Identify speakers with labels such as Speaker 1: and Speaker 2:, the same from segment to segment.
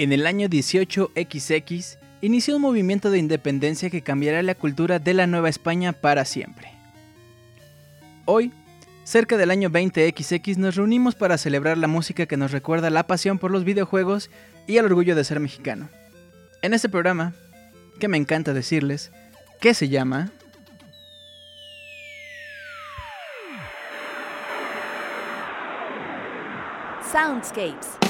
Speaker 1: En el año 18XX inició un movimiento de independencia que cambiará la cultura de la Nueva España para siempre. Hoy, cerca del año 20XX, nos reunimos para celebrar la música que nos recuerda la pasión por los videojuegos y el orgullo de ser mexicano. En este programa, que me encanta decirles, que se llama
Speaker 2: Soundscapes.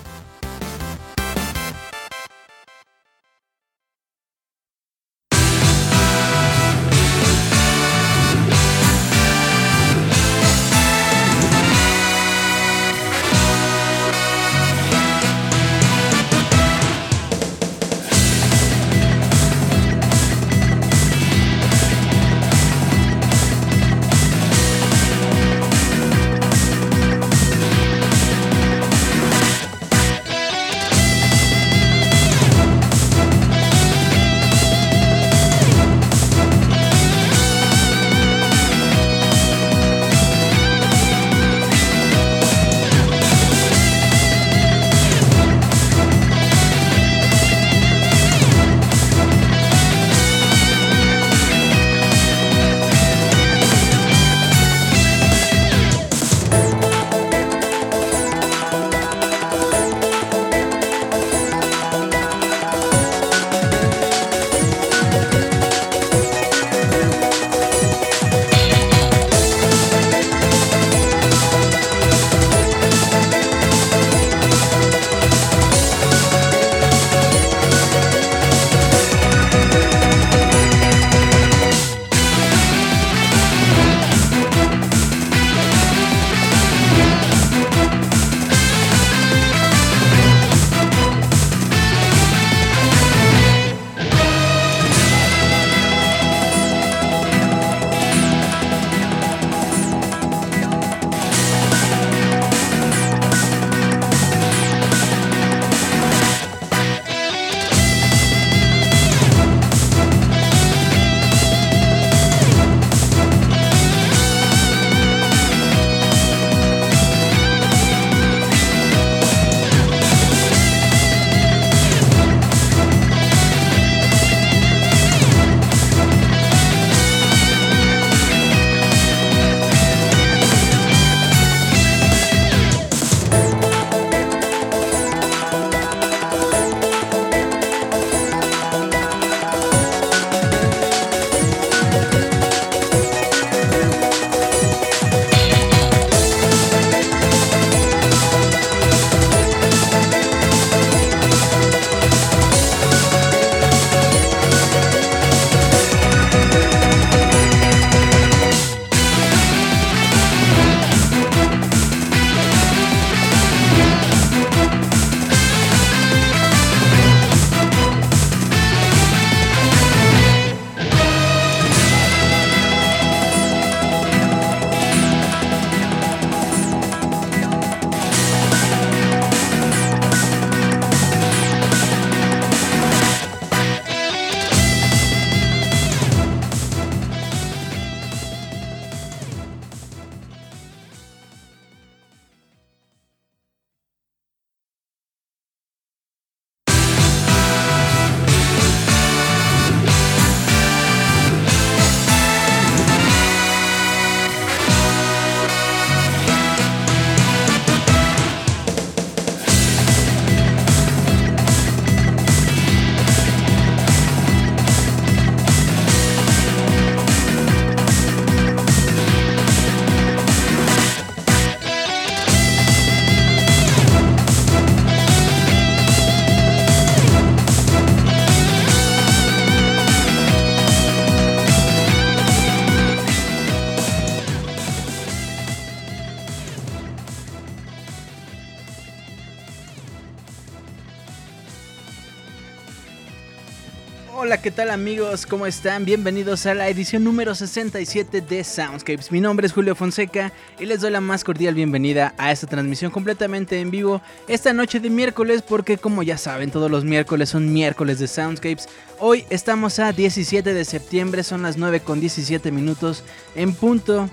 Speaker 1: Tal amigos? ¿Cómo están? Bienvenidos a la edición número 67 de Soundscapes. Mi nombre es Julio Fonseca y les doy la más cordial bienvenida a esta transmisión completamente en vivo esta noche de miércoles porque como ya saben todos los miércoles son miércoles de Soundscapes. Hoy estamos a 17 de septiembre, son las 9 con 17 minutos en punto.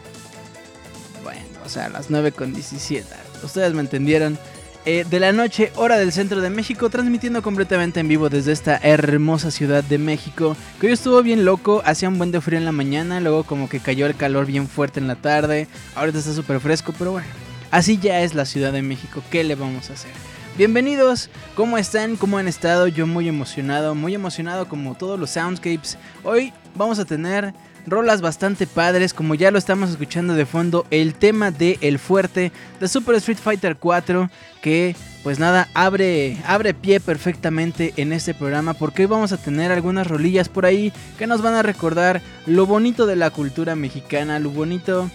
Speaker 1: Bueno, o sea, las 9 con 17. Ustedes me entendieron. Eh, de la noche, hora del centro de México, transmitiendo completamente en vivo desde esta hermosa ciudad de México, que hoy estuvo bien loco, hacía un buen de frío en la mañana, luego como que cayó el calor bien fuerte en la tarde, ahorita está súper fresco, pero bueno, así ya es la Ciudad de México, ¿qué le vamos a hacer? Bienvenidos, ¿cómo están? ¿Cómo han estado? Yo muy emocionado, muy emocionado como todos los soundscapes. Hoy vamos a tener rolas bastante padres, como ya lo estamos escuchando de fondo, el tema de El Fuerte de Super Street Fighter 4, que pues nada, abre, abre pie perfectamente en este programa, porque hoy vamos a tener algunas rolillas por ahí que nos van a recordar lo bonito de la cultura mexicana, lo bonito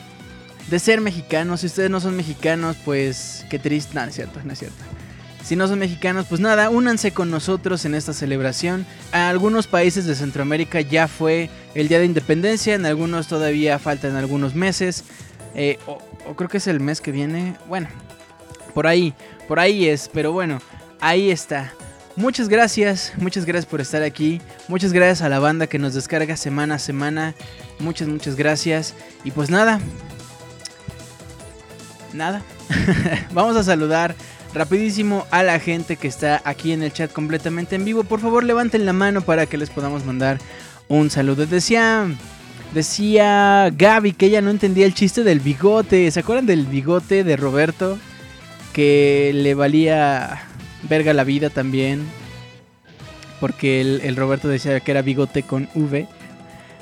Speaker 1: de ser mexicanos. Si ustedes no son mexicanos, pues qué triste, no, es cierto, no es cierto. Si no son mexicanos, pues nada, únanse con nosotros en esta celebración. A algunos países de Centroamérica ya fue el Día de Independencia, en algunos todavía faltan algunos meses. Eh, o, creo que es el mes que viene. Bueno, por ahí, por ahí es, pero bueno, ahí está. Muchas gracias, muchas gracias por estar aquí. Muchas gracias a la banda que nos descarga semana a semana. Muchas, muchas gracias. Y pues nada. Nada. Vamos a saludar rapidísimo a la gente que está aquí en el chat completamente en vivo. Por favor, levanten la mano para que les podamos mandar un saludo. Decía, decía Gaby que ella no entendía el chiste del bigote. ¿Se acuerdan del bigote de Roberto? Que le valía verga la vida también. Porque el, Roberto decía que era bigote con V.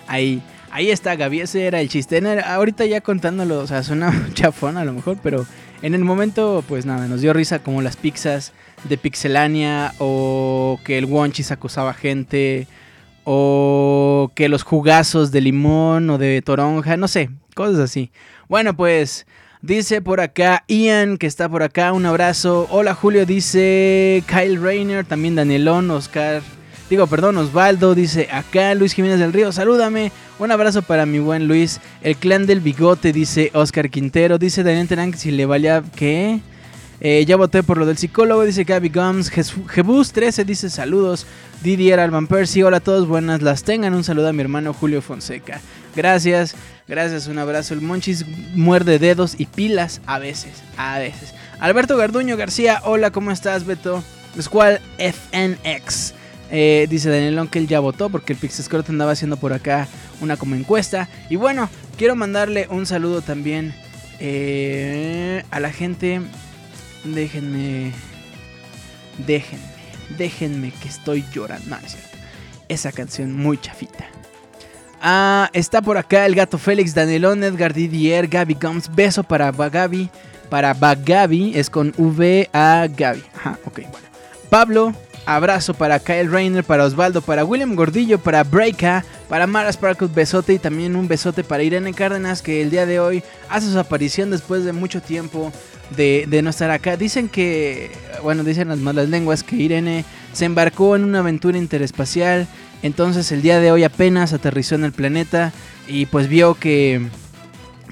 Speaker 1: Ahí, ahí está Gaby, ese era el chiste. ahorita ya contándolo, o sea, suena chafón a lo mejor, pero en el momento, pues nada, nos dio risa como las pizzas de Pixelania o que el Wonchis acusaba gente o que los jugazos de limón o de toronja, no sé, cosas así. Bueno, pues dice por acá Ian que está por acá, un abrazo. Hola Julio, dice Kyle Rayner, también Danielón, Oscar Digo, perdón, Osvaldo dice acá, Luis Jiménez del Río, salúdame. Un abrazo para mi buen Luis. El clan del bigote, dice Oscar Quintero. Dice Daniel Terán si le valía. ¿Qué? Eh, ya voté por lo del psicólogo, dice Gaby Gums. Jebus 13 dice saludos. Didier Alban Percy, hola a todos, buenas las tengan. Un saludo a mi hermano Julio Fonseca. Gracias, gracias, un abrazo. El Monchis muerde dedos y pilas a veces, a veces. Alberto Garduño García, hola, ¿cómo estás, Beto? Squall FNX. Eh, dice Daniel que él ya votó porque el Pixescrot andaba haciendo por acá una como encuesta. Y bueno, quiero mandarle un saludo también eh, a la gente. Déjenme. Déjenme. Déjenme que estoy llorando. No, es cierto. Esa canción muy chafita. Ah, está por acá el gato Félix, Danielón, Edgar Didier, Gaby Gums. Beso para Bagabi. Para Bagabi es con V a Gaby. Ajá, ok, bueno. Pablo, Abrazo para Kyle Rayner, para Osvaldo, para William Gordillo, para Breaka, para Mara Sparkle, besote y también un besote para Irene Cárdenas que el día de hoy hace su aparición después de mucho tiempo de, no estar acá. Dicen que, bueno, dicen las malas lenguas que Irene se embarcó en una aventura interespacial, entonces el día de hoy apenas aterrizó en el planeta y pues vio que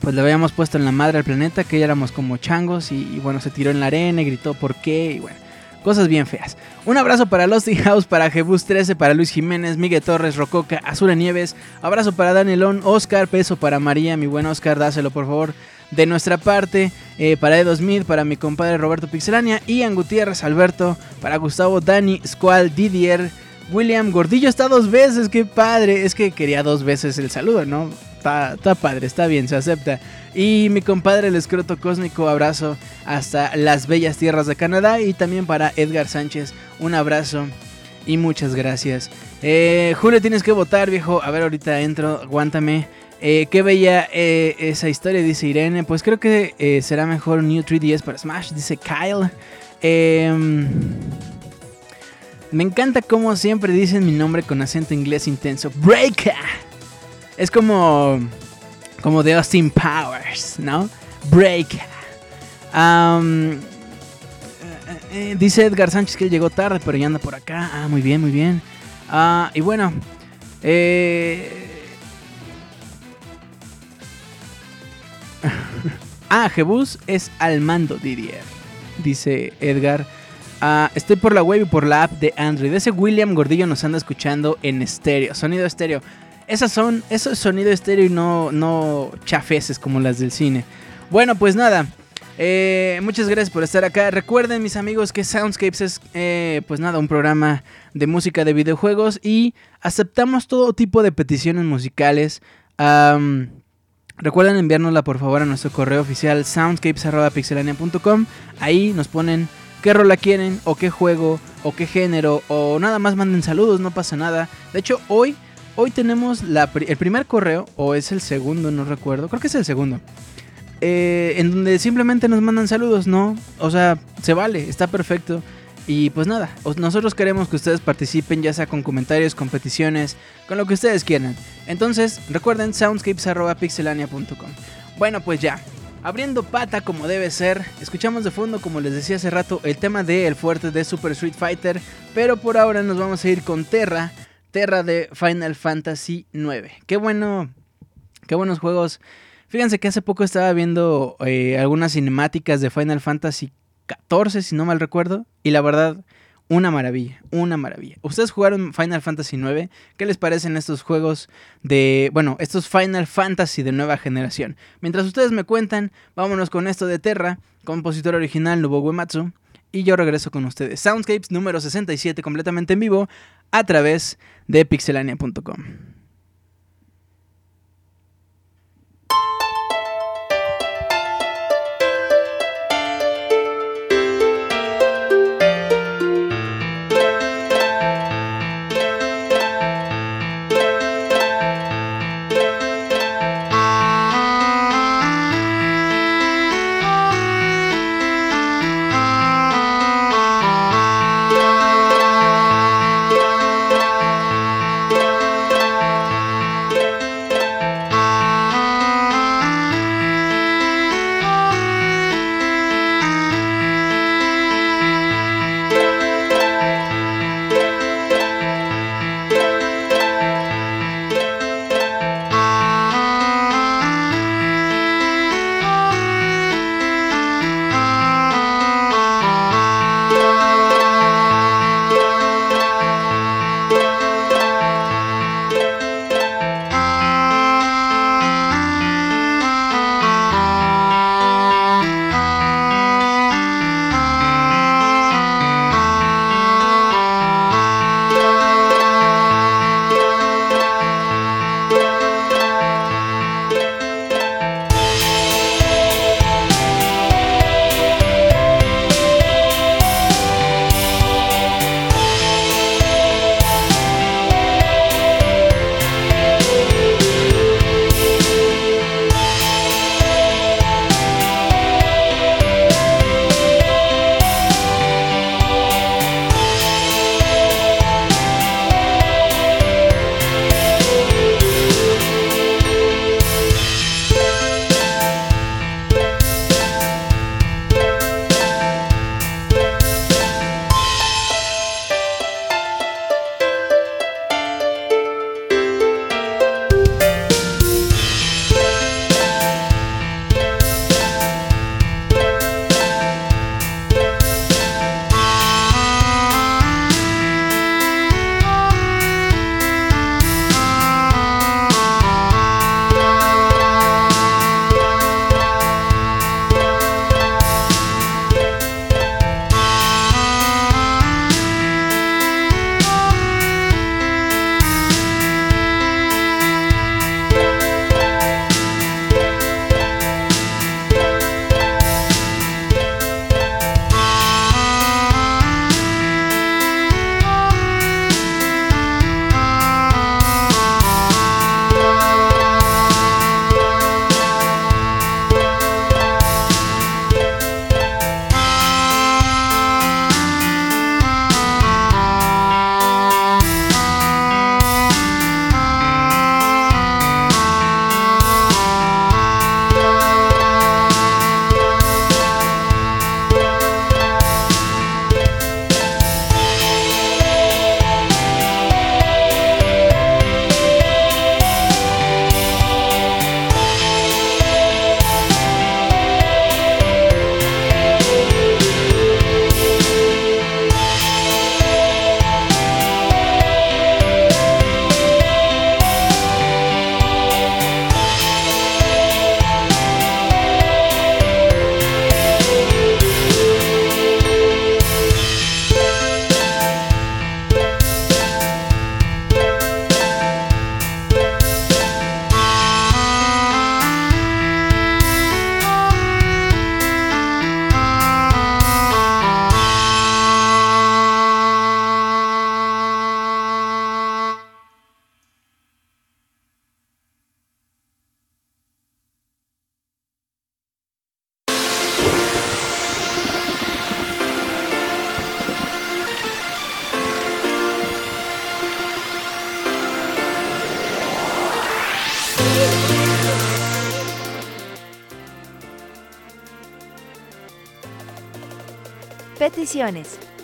Speaker 1: pues le habíamos puesto en la madre al planeta, que ya éramos como changos y bueno, se tiró en la arena y gritó por qué y bueno. Cosas bien feas. Un abrazo para Losty House, para Jebus 13, para Luis Jiménez, Miguel Torres, Rococa, Azura Nieves. Abrazo para Danielón, Oscar, peso para María, mi buen Oscar, dáselo por favor. De nuestra parte, eh, para Edo Smith, para mi compadre Roberto Pixelania, Ian Gutiérrez, Alberto, para Gustavo, Dani, Squall, Didier, William Gordillo está dos veces, qué padre. Es que quería dos veces el saludo, ¿no? Está, padre, está bien, se acepta. Y mi compadre el escroto cósmico, abrazo hasta las bellas tierras de Canadá. Y también para Edgar Sánchez, un abrazo y muchas gracias. Eh, Julio, tienes que votar, viejo. A ver, ahorita entro, aguántame. Eh, qué bella eh, esa historia, dice Irene. Pues creo que será mejor New 3DS para Smash, dice Kyle. Em, me encanta cómo siempre dicen mi nombre con acento inglés intenso. Breaker. Es como. Como de Austin Powers, ¿no? Break. Eh, eh, dice Edgar Sánchez que llegó tarde, pero ya anda por acá. Ah, muy bien, muy bien. Ah, y bueno, eh... ah, Jebus es al mando, Didier, dice Edgar. Ah, estoy por la web y por la app de Android. Ese William Gordillo nos anda escuchando en estéreo, sonido estéreo. Esas son, eso es sonido estéreo y no, no chafeses como las del cine. Bueno, pues nada. Eh, muchas gracias por estar acá. Recuerden, mis amigos, que Soundscapes es, eh, pues nada, un programa de música de videojuegos y aceptamos todo tipo de peticiones musicales. recuerden enviárnosla por favor a nuestro correo oficial soundscapes.pixelania.com. Ahí nos ponen qué rola quieren o qué juego o qué género o nada más manden saludos, no pasa nada. De hecho, hoy, hoy tenemos el primer correo o es el segundo, no recuerdo, creo que es el segundo. Eh, en donde simplemente nos mandan saludos, ¿no? O sea, se vale, está perfecto. Y pues nada, nosotros queremos que ustedes participen ya sea con comentarios, con peticiones, con lo que ustedes quieran. Entonces, recuerden soundscapes.pixelania.com. Bueno, pues ya, Abriendo pata como debe ser, escuchamos de fondo, como les decía hace rato, el tema de El Fuerte de Super Street Fighter, pero por ahora nos vamos a ir con Terra, Terra de Final Fantasy IX. Qué bueno, qué buenos juegos. Fíjense que hace poco estaba viendo eh, algunas cinemáticas de Final Fantasy XIV, si no mal recuerdo, y la verdad una maravilla, una maravilla. ¿Ustedes jugaron Final Fantasy IX? ¿Qué les parecen estos juegos de, bueno, estos Final Fantasy de nueva generación? Mientras ustedes me cuentan, vámonos con esto de Terra, compositor original Nobuo Uematsu, y yo regreso con ustedes. Soundscapes número 67 completamente en vivo a través de pixelania.com.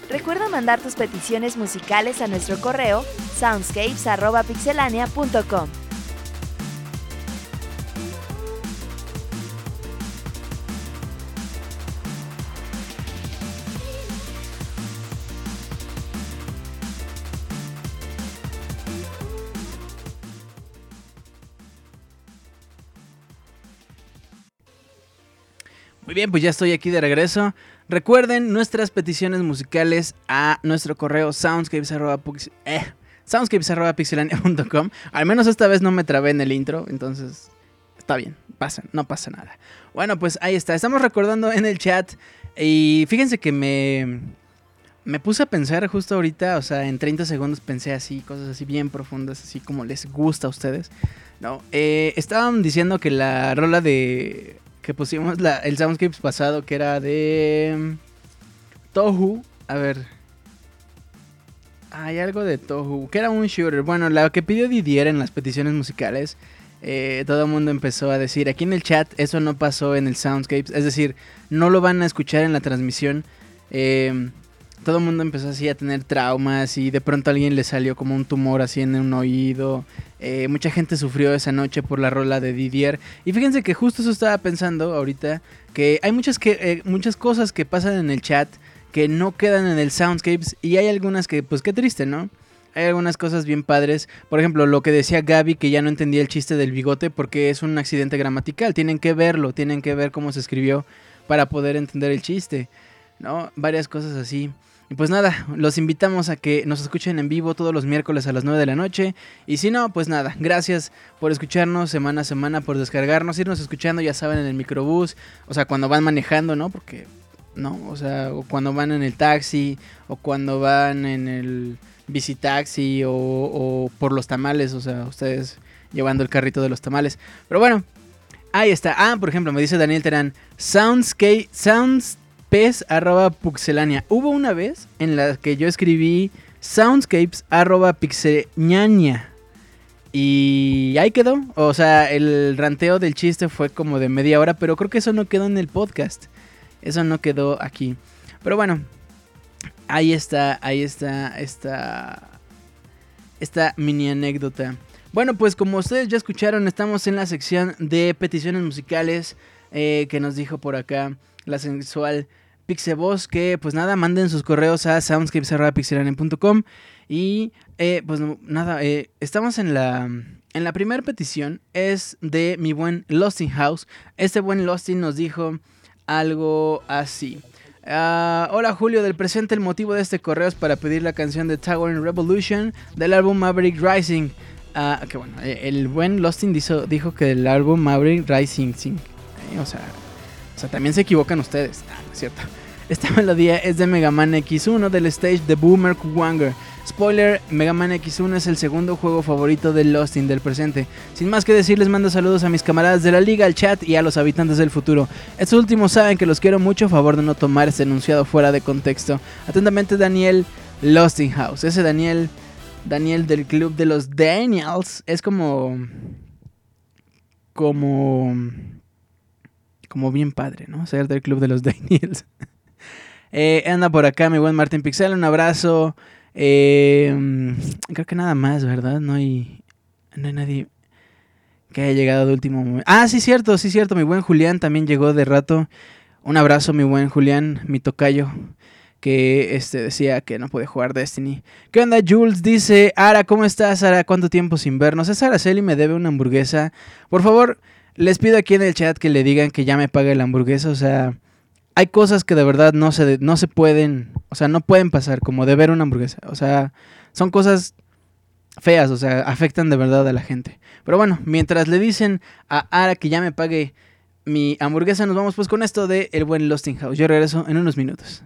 Speaker 2: Recuerda mandar tus peticiones musicales a nuestro correo soundscapes.pixelania.com.
Speaker 1: Muy bien, pues ya estoy aquí de regreso. Recuerden nuestras peticiones musicales a nuestro correo soundscapes.pixelania.com. Eh. Al menos esta vez no me trabé en el intro, entonces está bien, pasa, no pasa nada. Bueno, pues ahí está. Estamos recordando en el chat y fíjense que me me puse a pensar justo ahorita, o sea, en 30 segundos pensé así, cosas así bien profundas, así como les gusta a ustedes. No, eh, estaban diciendo que la rola de que pusimos el Soundscapes pasado, que era de mm, Tohu. A ver. Hay algo de Tohu, que era un shooter. Bueno, la que pidió Didier en las peticiones musicales. Eh, todo el mundo empezó a decir, aquí en el chat eso no pasó en el Soundscapes. Es decir, no lo van a escuchar en la transmisión. Eh, todo el mundo empezó así a tener traumas y de pronto a alguien le salió como un tumor así en un oído. Eh, mucha gente sufrió esa noche por la rola de Didier. Y fíjense que justo eso estaba pensando ahorita, que hay muchas, que, eh, muchas cosas que pasan en el chat que no quedan en el Soundscapes y hay algunas que, pues qué triste, ¿no? Hay algunas cosas bien padres. Por ejemplo, lo que decía Gaby, que ya no entendía el chiste del bigote porque es un accidente gramatical. Tienen que verlo, tienen que ver cómo se escribió para poder entender el chiste. ¿No? Varias cosas así. Y pues nada, los invitamos a que nos escuchen en vivo todos los miércoles a las 9 de la noche. Y si no, pues nada, gracias por escucharnos semana a semana, por descargarnos, irnos escuchando, ya saben, en el microbús, o sea, cuando van manejando, ¿no? Porque, ¿no? O sea, o cuando van en el taxi, o cuando van en el bicitaxi, o, o por los tamales, o sea, ustedes llevando el carrito de los tamales. Pero bueno, ahí está. Ah, por ejemplo, me dice Daniel Terán, Soundscape, Sounds arroba puxelania. Hubo una vez en la que yo escribí soundscapes arroba pixeñania. Y ahí quedó. O sea, el ranteo del chiste fue como de media hora, pero creo que eso no quedó en el podcast. Eso no quedó aquí. Pero bueno, ahí está, ahí está, esta, esta mini anécdota. Bueno, pues como ustedes ya escucharon, estamos en la sección de peticiones musicales eh, que nos dijo por acá la sensual Pixeboss, que pues nada, manden sus correos a soundscapes.pixelania.com y eh, pues nada, eh, estamos en la, en la primera petición, es de mi buen Losting House. Este buen Losting nos dijo algo así. Ah, hola Julio, del presente el motivo de este correo es para pedir la canción de Tower Revolution del álbum Maverick Rising. Ah, que bueno, eh, el buen Losting dijo, que el álbum Maverick Rising, o sea, o sea, también se equivocan ustedes. Ah, es cierto. Esta melodía es de Mega Man X1 del stage de Boomer Kuwanger. Spoiler, Mega Man X1 es el segundo juego favorito de Losting del presente. Sin más que decir, les mando saludos a mis camaradas de la liga, al chat y a los habitantes del futuro. Estos últimos saben que los quiero mucho, a favor de no tomar este enunciado fuera de contexto. Atentamente Daniel Losting House. Ese Daniel, Daniel del club de los Daniels, es como... Como como bien padre, ¿no? Ser del club de los Daniels. eh, anda por acá mi buen Martín Pixel, un abrazo. Eh, creo que nada más, ¿verdad? No hay, no hay nadie que haya llegado de último momento. Ah, sí, cierto, sí, cierto. Mi buen Julián también llegó de rato. Un abrazo, mi buen Julián, mi tocayo, que este, decía que no puede jugar Destiny. ¿Qué onda, Jules? Dice, Ara, ¿cómo estás, Ara? ¿Cuánto tiempo sin vernos? Es Araceli me debe una hamburguesa. Por favor, les pido aquí en el chat que le digan que ya me pague la hamburguesa. O sea, hay cosas que de verdad no se, no se pueden, o sea, no pueden pasar, como de ver una hamburguesa. O sea, son cosas feas, o sea, afectan de verdad a la gente. Pero bueno, mientras le dicen a Ara que ya me pague mi hamburguesa, nos vamos pues con esto de El Buen Losting House. Yo regreso en unos minutos.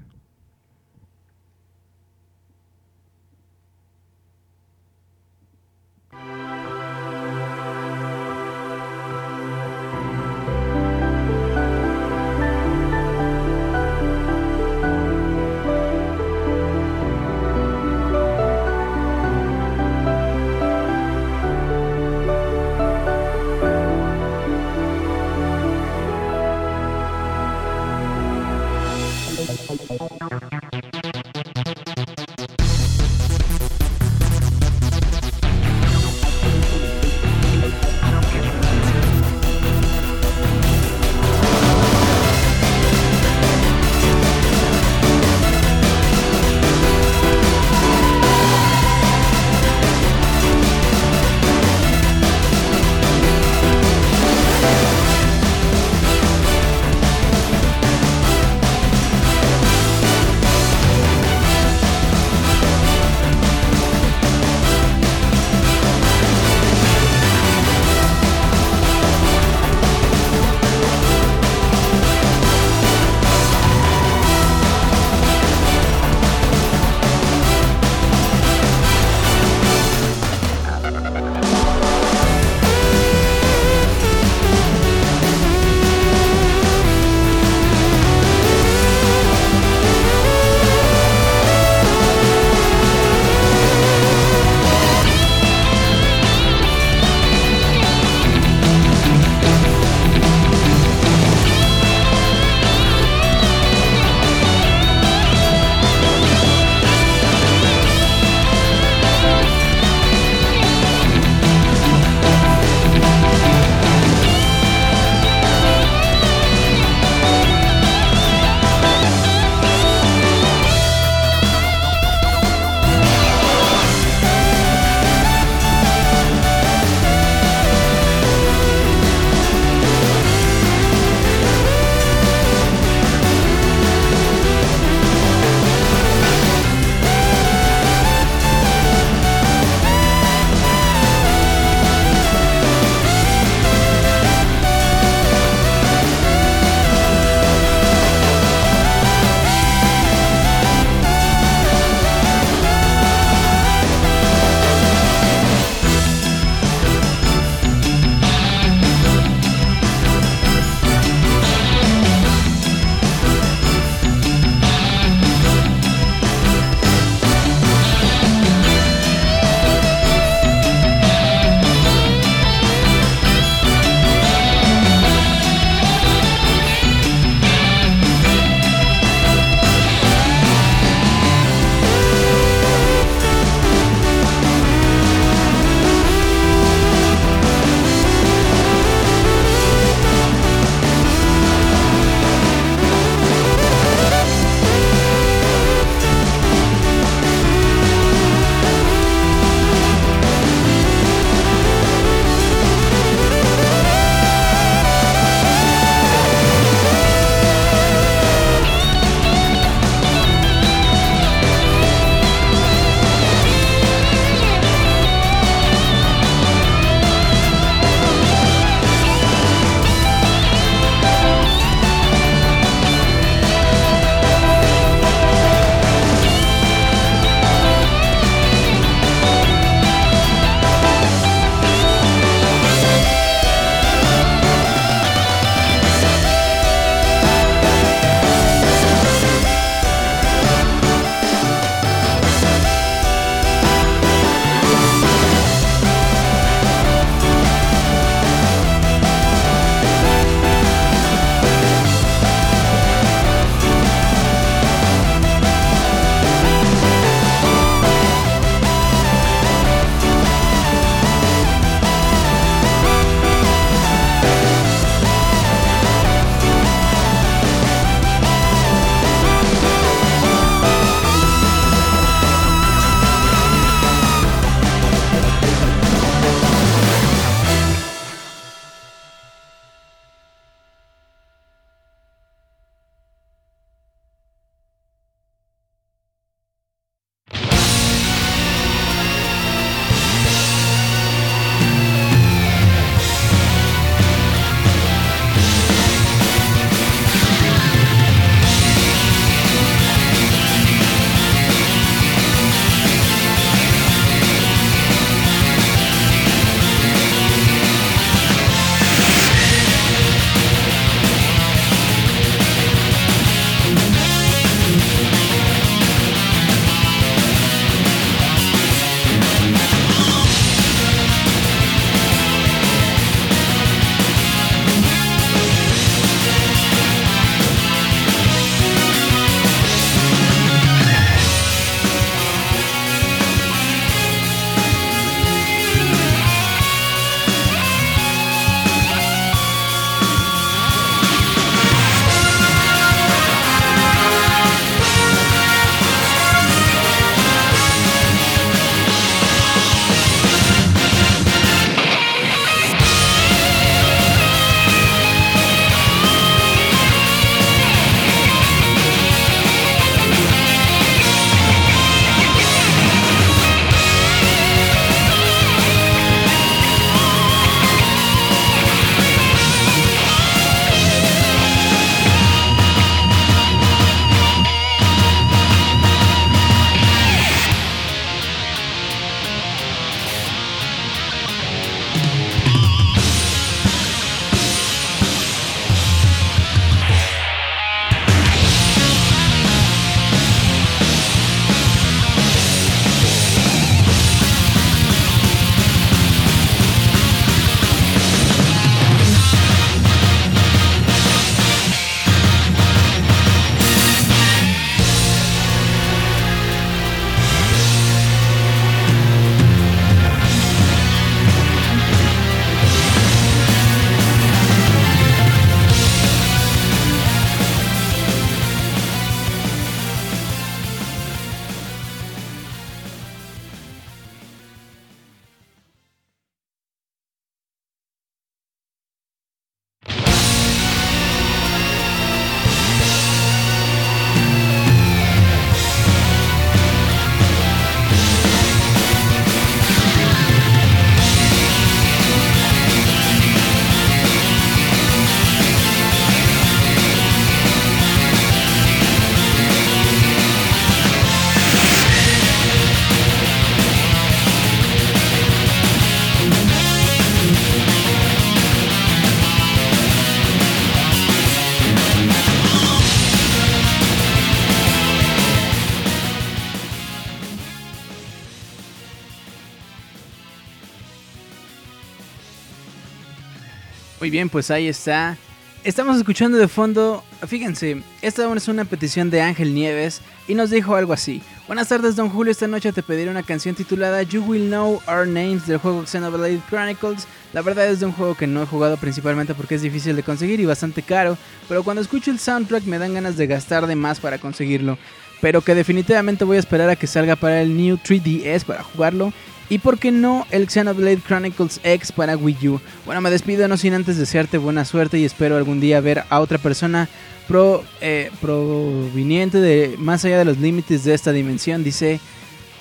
Speaker 1: Bien, pues ahí está. Estamos escuchando de fondo, fíjense, esta es una petición de Ángel Nieves y nos dijo algo así. Buenas tardes, don Julio, esta noche te pediré una canción titulada You Will Know Our Names del juego Xenoblade Chronicles. La verdad es de un juego que no he jugado principalmente porque es difícil de conseguir y bastante caro, pero cuando escucho el soundtrack me dan ganas de gastar de más para conseguirlo. Pero que definitivamente voy a esperar a que salga para el New 3DS para jugarlo y por qué no el Xenoblade Chronicles X para Wii U. Bueno, me despido no sin antes desearte buena suerte y espero algún día ver a otra persona pro, eh, proveniente de más allá de los límites de esta dimensión, dice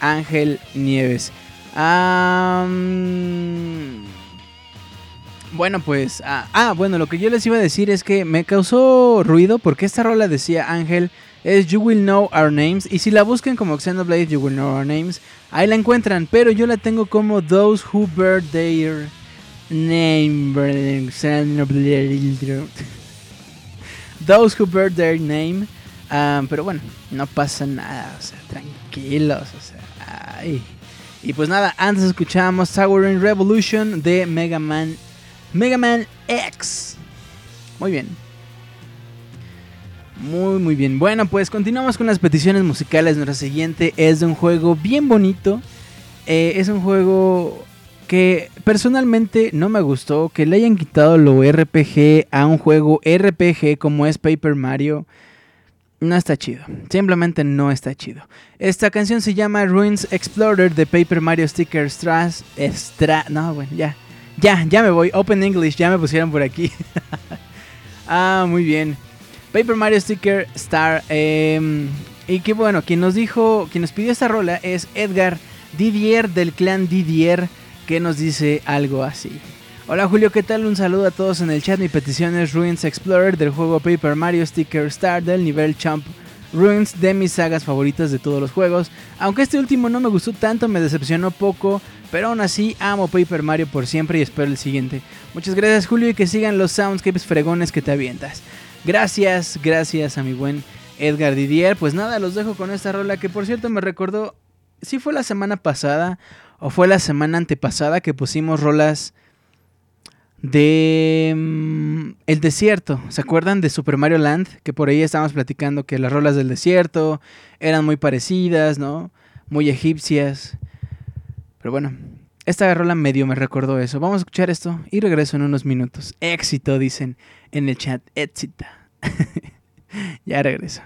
Speaker 1: Ángel Nieves. bueno, pues, ah, ah, bueno, lo que yo les iba a decir es que me causó ruido porque esta rola decía Ángel es You Will Know Our Names. Y si la buscan como Xenoblade You Will Know Our Names, ahí la encuentran. Pero yo la tengo como Those Who Bear Their Name. Those Who Bear Their Name. Ah, pero bueno, no pasa nada. O sea, tranquilos. O sea, ay. Y pues nada, antes escuchamos Towering Revolution de Mega Man, Mega Man X. Muy bien. Muy, muy bien. Bueno, pues continuamos con las peticiones musicales. Nuestra siguiente es de un juego bien bonito. Eh, es un juego que personalmente no me gustó. Que le hayan quitado lo RPG a un juego RPG como es Paper Mario. No está chido. Simplemente no está chido. Esta canción se llama Ruins Explorer de Paper Mario Sticker Strass. Extra. No, bueno, ya. Ya, ya me voy. Open English, ya me pusieron por aquí. ah, muy bien. Paper Mario Sticker Star. Em, y que bueno, quien nos dijo, quien nos pidió esta rola es Edgar Didier del clan Didier, que nos dice algo así. Hola Julio, ¿qué tal? Un saludo a todos en el chat. Mi petición es Ruins Explorer del juego Paper Mario Sticker Star del nivel Champ Ruins de mis sagas favoritas de todos los juegos. Aunque este último no me gustó tanto, me decepcionó poco, pero aún así amo Paper Mario por siempre y espero el siguiente. Muchas gracias Julio y que sigan los soundscapes fregones que te avientas. Gracias, gracias a mi buen Edgar Didier. Pues nada, los dejo con esta rola que por cierto me recordó, si fue la semana pasada o fue la semana antepasada que pusimos rolas de mm, El Desierto. ¿Se acuerdan de Super Mario Land? Que por ahí estábamos platicando que las rolas del desierto eran muy parecidas, ¿no? Muy egipcias. Pero bueno, esta rola medio me recordó eso. Vamos a escuchar esto y regreso en unos minutos. Éxito, dicen en el chat. Éxito. ya regreso.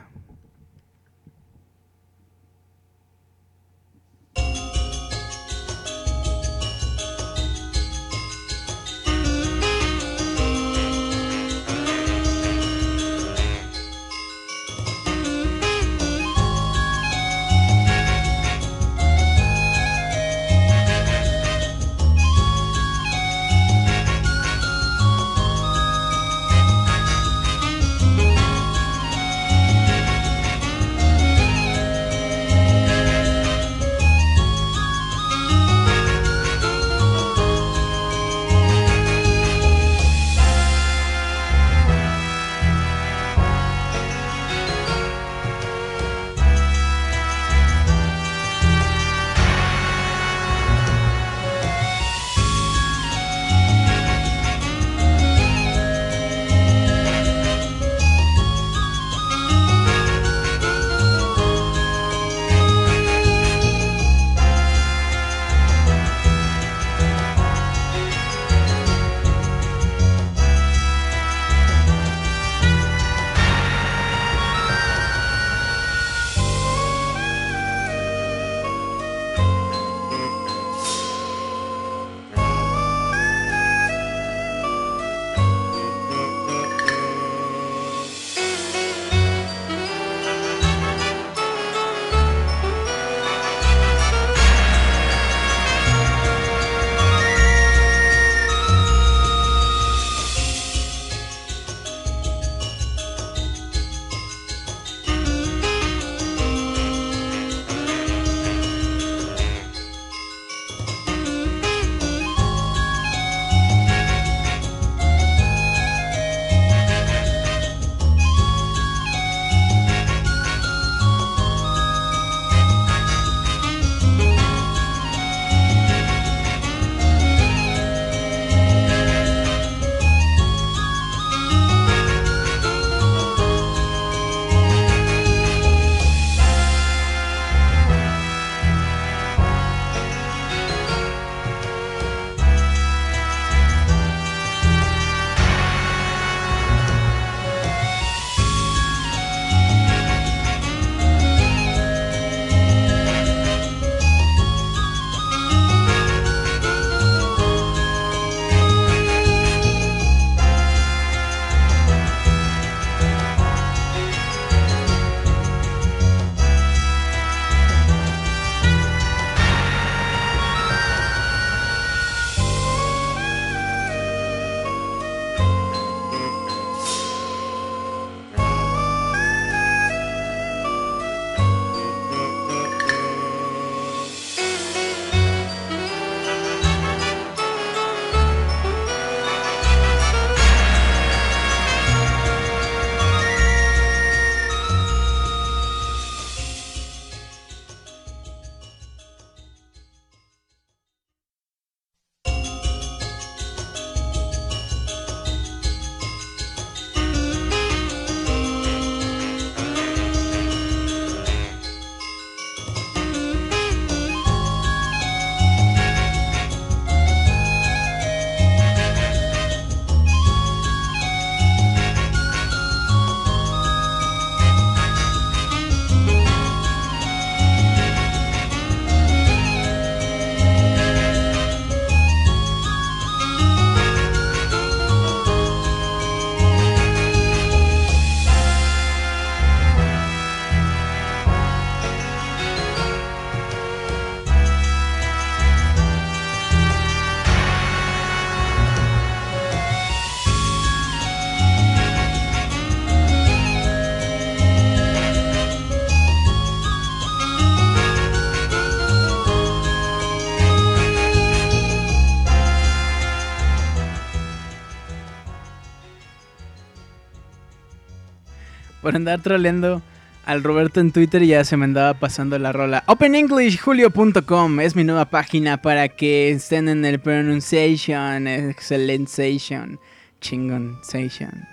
Speaker 1: Andar troleando al Roberto en Twitter ya se me andaba pasando la rola. OpenEnglishJulio.com es mi nueva página para que estén en el pronunciation, excellenzation, chingonzation.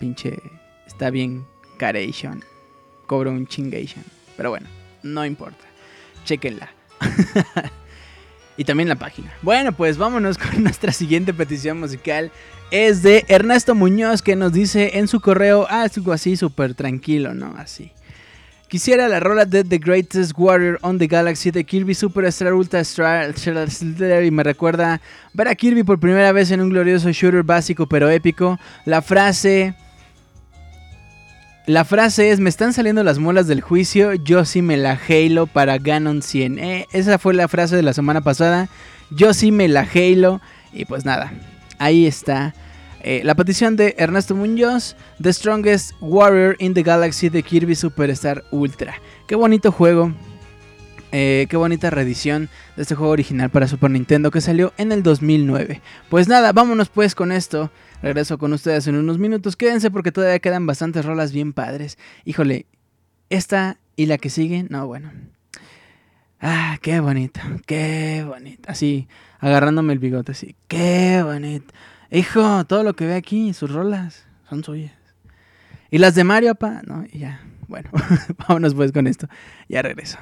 Speaker 1: Pinche, está bien, caration. Cobro un chingation. Pero bueno, no importa. Chequenla. y también la página. Bueno, pues vámonos con nuestra siguiente petición musical. Es de Ernesto Muñoz que nos dice en su correo algo así súper tranquilo, ¿no? Así. Quisiera la rola de The Greatest Warrior on the Galaxy de Kirby Superstar Ultra Star y me recuerda ver a Kirby por primera vez en un glorioso shooter básico pero épico. La frase la frase es, me están saliendo las muelas del juicio, yo sí me la halo para Ganon 100. Eh, esa fue la frase de la semana pasada, yo sí me la halo. Y pues nada, ahí está. Eh, la petición de Ernesto Muñoz, The Strongest Warrior in the Galaxy de Kirby Superstar Ultra. Qué bonito juego. Eh, qué bonita reedición de este juego original para Super Nintendo que salió en el 2009. Pues nada, vámonos pues con esto. Regreso con ustedes en unos minutos. Quédense porque todavía quedan bastantes rolas bien padres. Híjole, esta y la que sigue, no, bueno. Ah, qué bonito, qué bonito. Así, agarrándome el bigote, así. Qué bonito. Hijo, todo lo que ve aquí, sus rolas, son suyas. Y las de Mario, pa, no, y ya. Bueno, vámonos pues con esto. Ya regreso.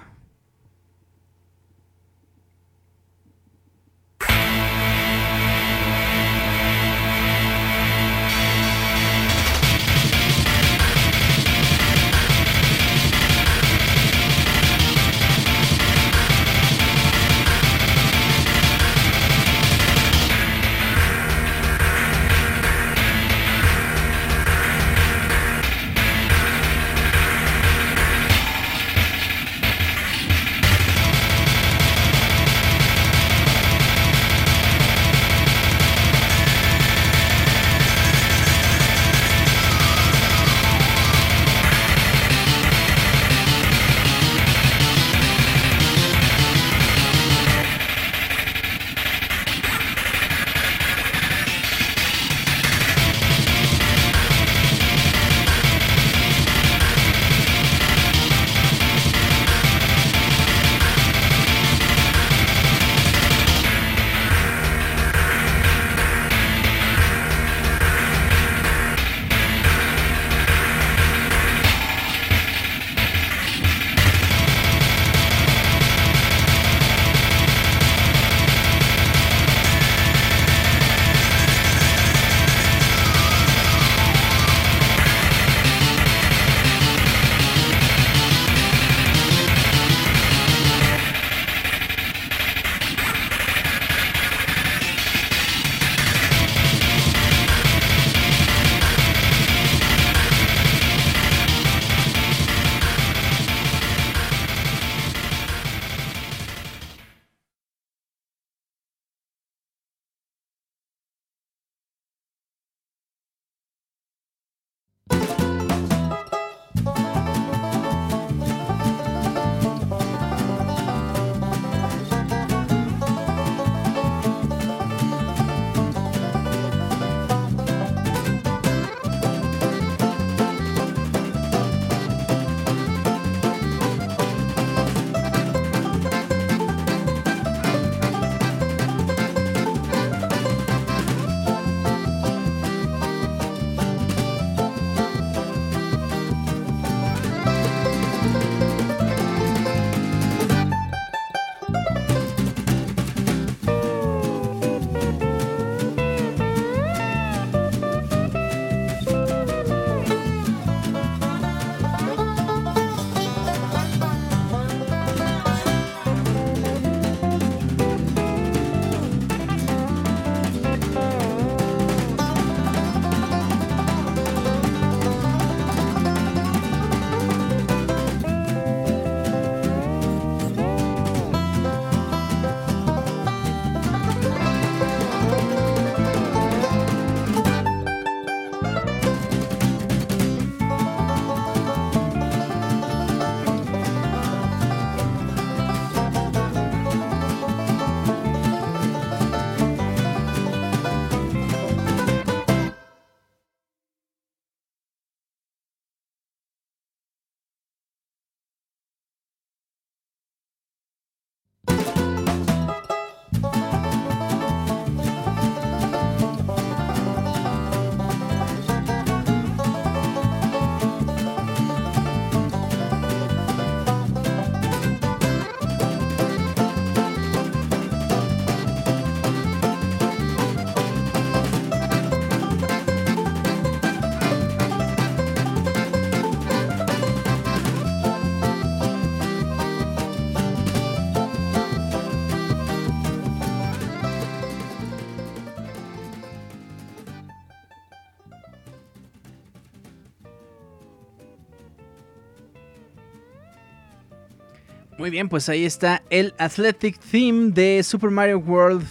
Speaker 1: Muy bien, pues ahí está el Athletic Theme de Super Mario World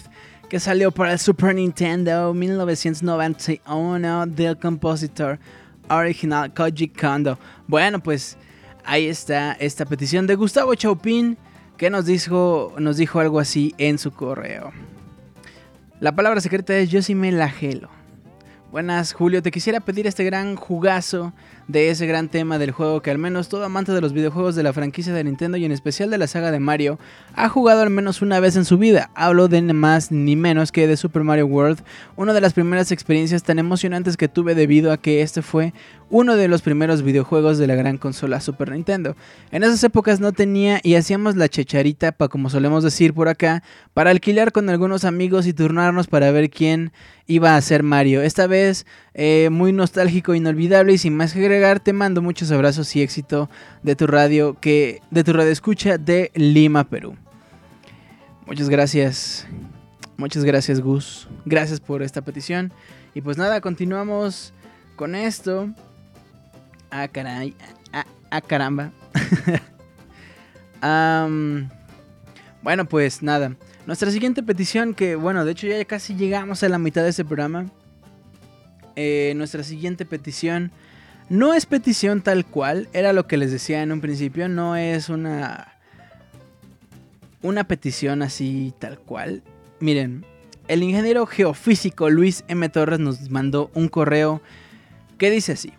Speaker 1: que salió para el Super Nintendo 1991 del compositor original Koji Kondo. Bueno, pues ahí está esta petición de Gustavo Chaupin que nos dijo, nos dijo algo así en su correo. La palabra secreta es yo sí me la gelo. Buenas, Julio. Te quisiera pedir este gran jugazo de ese gran tema del juego que al menos todo amante de los videojuegos de la franquicia de Nintendo y en especial de la saga de Mario ha jugado al menos una vez en su vida. Hablo de más ni menos que de Super Mario World, una de las primeras experiencias tan emocionantes que tuve debido a que este fue uno de los primeros videojuegos de la gran consola Super Nintendo. En esas épocas no tenía y hacíamos la checharita, pa, como solemos decir por acá, para alquilar con algunos amigos y turnarnos para ver quién iba a ser Mario. Esta vez eh, muy nostálgico, inolvidable y sin más que te mando muchos abrazos y éxito de tu radio, que, de tu radio escucha de Lima, Perú. Muchas gracias. Muchas gracias Gus. Gracias por esta petición. Y pues nada, continuamos con esto. Ah, caray. Ah, ah caramba. bueno, pues nada. Nuestra siguiente petición, que bueno, de hecho ya casi llegamos a la mitad de este programa. Eh, nuestra siguiente petición no es petición tal cual, era lo que les decía en un principio, no es una una petición así tal cual. Miren, el ingeniero geofísico Luis M. Torres nos mandó un correo que dice así.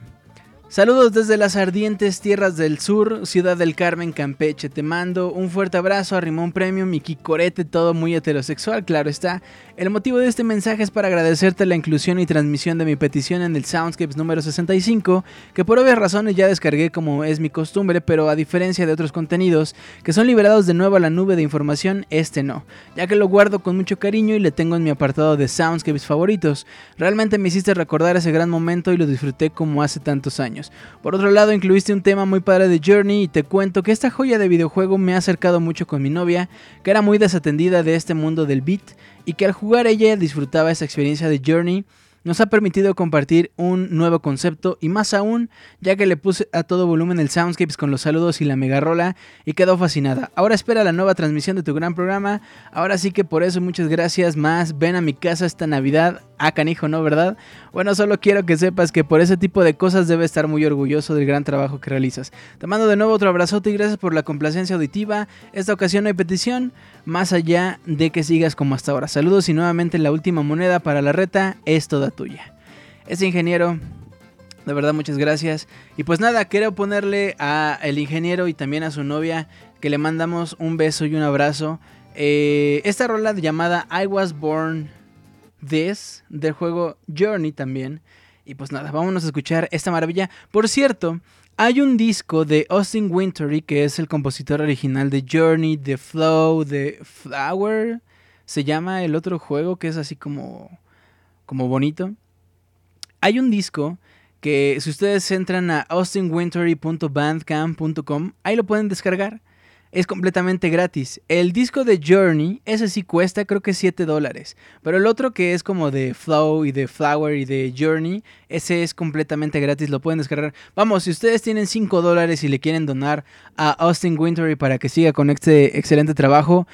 Speaker 1: Saludos desde las ardientes tierras del sur, Ciudad del Carmen, Campeche. Te mando un fuerte abrazo a Rimón Premium y Kikorete, todo muy heterosexual, claro está. El motivo de este mensaje es para agradecerte la inclusión y transmisión de mi petición en el Soundscapes número 65, que por obvias razones ya descargué como es mi costumbre, pero a diferencia de otros contenidos que son liberados de nuevo a la nube de información, este no, ya que lo guardo con mucho cariño y le tengo en mi apartado de Soundscapes favoritos. Realmente me hiciste recordar ese gran momento y lo disfruté como hace tantos años. Por otro lado, incluiste un tema muy padre de Journey y te cuento que esta joya de videojuego me ha acercado mucho con mi novia, que era muy desatendida de este mundo del beat y que al jugar ella disfrutaba esa experiencia de Journey nos ha permitido compartir un nuevo concepto y más aún, ya que le puse a todo volumen el Soundscapes con los saludos y la megarola y quedó fascinada. Ahora espera la nueva transmisión de tu gran programa. Ahora sí que por eso muchas gracias más. Ven a mi casa esta Navidad. Ah, canijo, ¿no? ¿Verdad? Bueno, solo quiero que sepas que por ese tipo de cosas debes estar muy orgulloso del gran trabajo que realizas. Te mando de nuevo otro abrazote y gracias por la complacencia auditiva. Esta ocasión no hay petición, más allá de que sigas como hasta ahora. Saludos y nuevamente la última moneda para la reta es toda tuya. Ese ingeniero, de verdad muchas gracias. Y pues nada, quiero ponerle a el ingeniero y también a su novia que le mandamos un beso y un abrazo. Eh, esta rola llamada I Was Born This del juego Journey también. Y pues nada, vámonos a escuchar esta maravilla. Por cierto, hay un disco de Austin Wintory, que es el compositor original de Journey, The Flow, The Flower. Se llama el otro juego que es así como, como bonito. Hay un disco que si ustedes entran a austinwintory.bandcamp.com, ahí lo pueden descargar es completamente gratis. El disco de Journey, ese sí cuesta creo que 7 dólares. Pero el otro que es como de Flow y de Flower y de Journey, ese es completamente gratis, lo pueden descargar. Vamos, si ustedes tienen 5 dólares y le quieren donar a Austin Wintory para que siga con este excelente trabajo,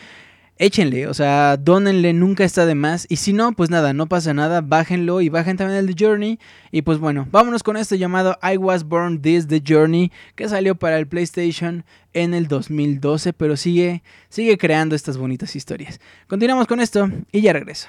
Speaker 1: échenle, o sea, donenle, nunca está de más. Y si no, pues nada, no pasa nada, bájenlo y bajen también el The Journey. Y pues bueno, vámonos con este llamado I Was Born This The Journey, que salió para el PlayStation en el 2012, pero sigue, sigue creando estas bonitas historias. Continuamos con esto y ya regreso.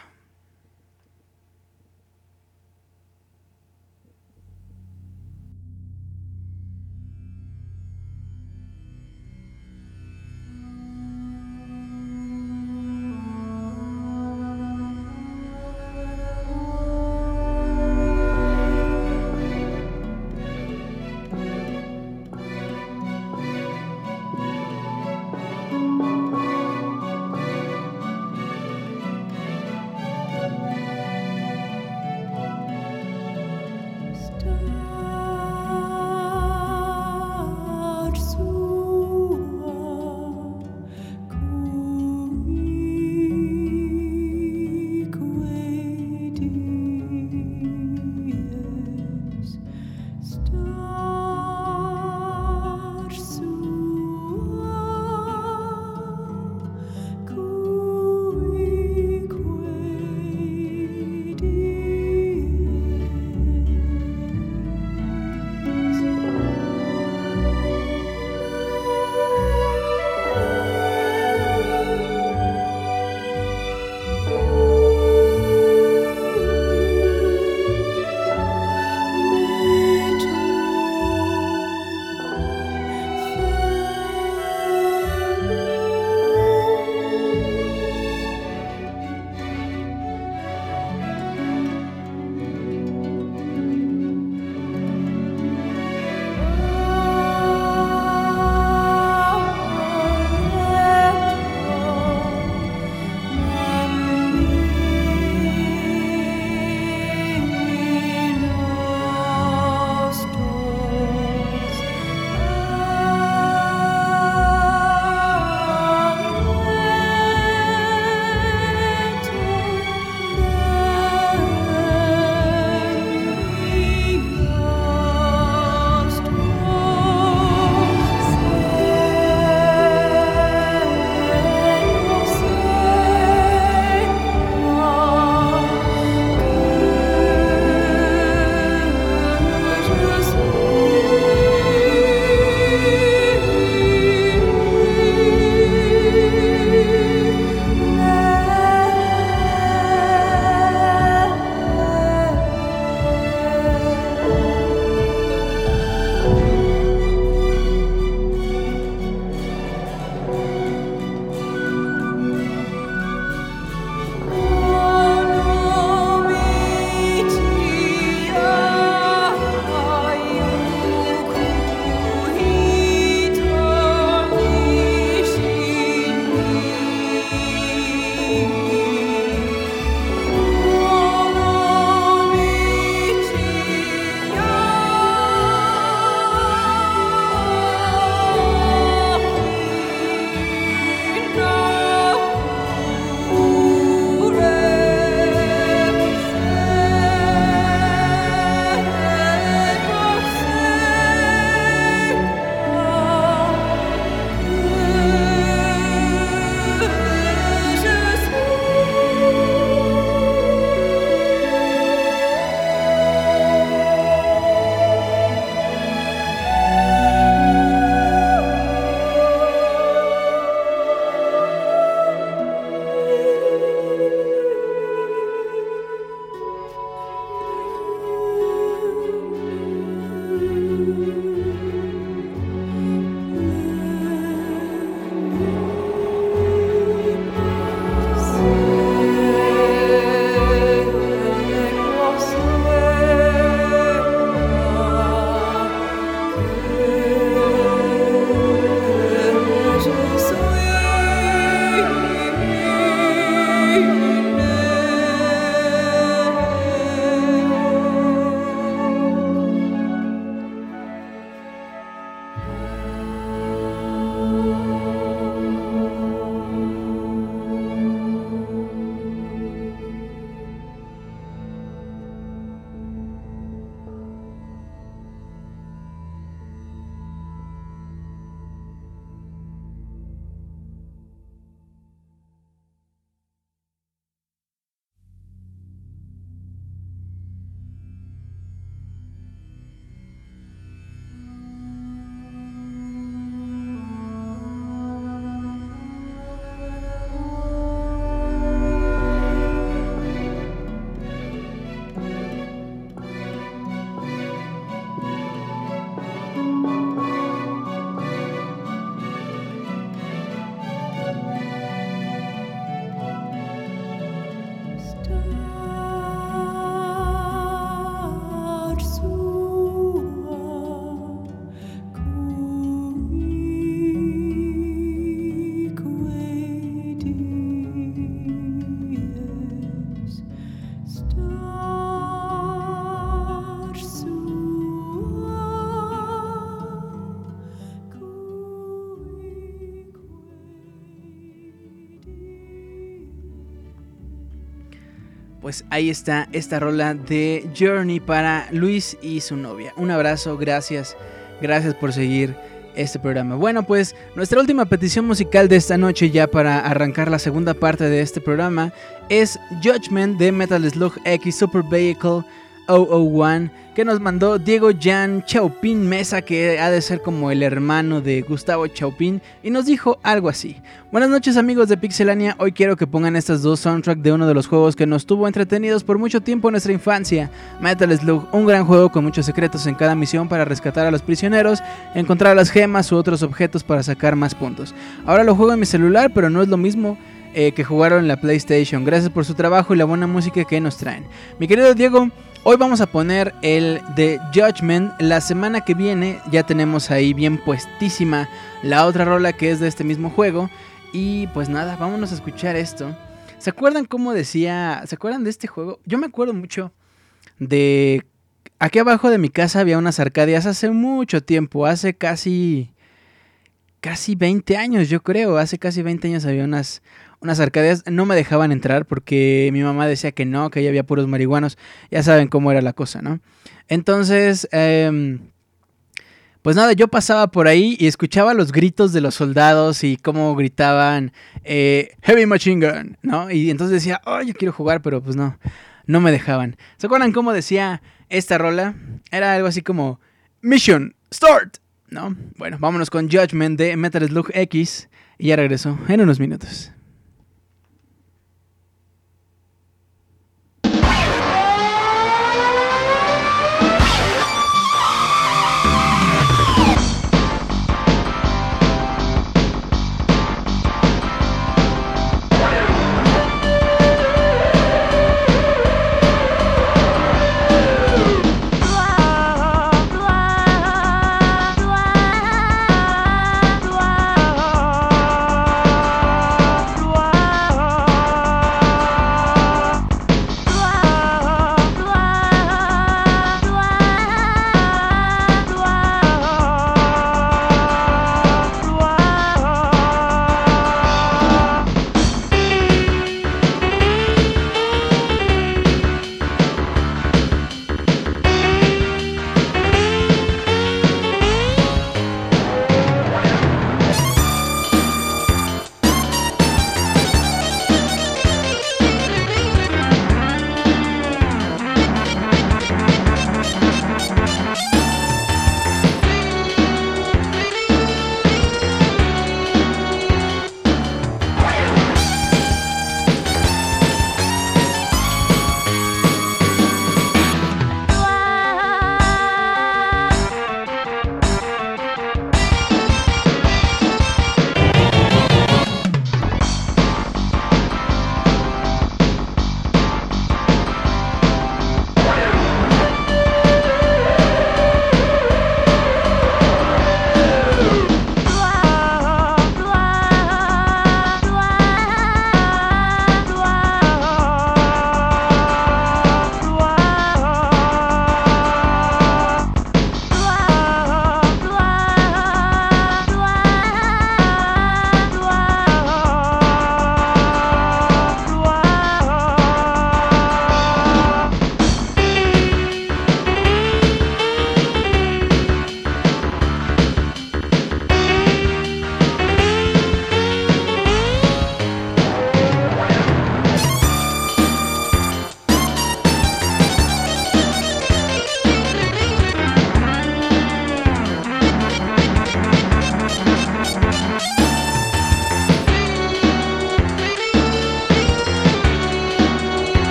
Speaker 1: Pues ahí está esta rola de Journey para Luis y su novia. Un abrazo, gracias, gracias por seguir este programa. Bueno, pues nuestra última petición musical de esta noche ya para arrancar la segunda parte de este programa es Judgment de Metal Slug X Super Vehicle 001 que nos mandó Diego Jan Chaupin Mesa, que ha de ser como el hermano de Gustavo Chaupin, y nos dijo algo así. Buenas noches amigos de Pixelania, hoy quiero que pongan estas dos soundtracks de uno de los juegos que nos tuvo entretenidos por mucho tiempo en nuestra infancia, Metal Slug, un gran juego con muchos secretos en cada misión para rescatar a los prisioneros, encontrar las gemas u otros objetos para sacar más puntos. Ahora lo juego en mi celular, pero no es lo mismo. Eh, que jugaron en la PlayStation. Gracias por su trabajo y la buena música que nos traen. Mi querido Diego, Hoy vamos a poner el de Judgment. La semana que viene ya tenemos ahí bien puestísima la otra rola que es de este mismo juego. Y pues nada, vámonos a escuchar esto. ¿Se acuerdan cómo decía? ¿Se acuerdan de este juego? Yo me acuerdo mucho de... Aquí abajo de mi casa había unas arcadias hace mucho tiempo, hace casi... Casi 20 años, yo creo. Hace casi 20 años había unas, unas arcadias, no me dejaban entrar porque mi mamá decía que no, que ya había puros marihuanos. Ya saben cómo era la cosa, ¿no? Entonces, em, pues nada, yo pasaba por ahí y escuchaba los gritos de los soldados y cómo gritaban eh, Heavy Machine Gun, ¿no? Y entonces decía, oh, yo quiero jugar, pero pues no, no me dejaban. ¿Se acuerdan cómo decía esta rola? Era algo así como Mission Start, ¿no? Bueno, vámonos con Judgment de Metal Slug X y ya regreso en unos minutos.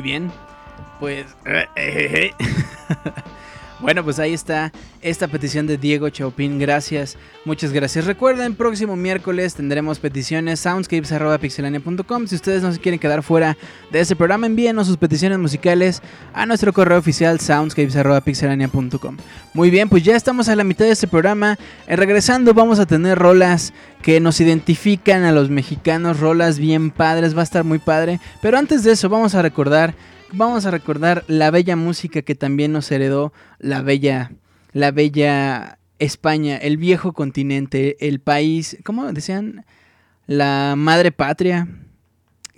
Speaker 1: Muy bien. Pues... Eh, eh, Bueno, pues ahí está esta petición de Diego Chaupin. Gracias, muchas gracias. Recuerden, próximo miércoles tendremos peticiones soundscapes.pixelania.com. Si ustedes no se quieren quedar fuera de este programa, envíenos sus peticiones musicales a nuestro correo oficial soundscapes.pixelania.com. Muy bien, pues ya estamos a la mitad de este programa. Eh, regresando, vamos a tener rolas que nos identifican a los mexicanos, rolas bien padres, va a estar muy padre. Pero antes de eso, vamos a recordar vamos a recordar la bella música que también nos heredó la bella, la bella España, el viejo continente, el país, ¿cómo decían? La madre patria.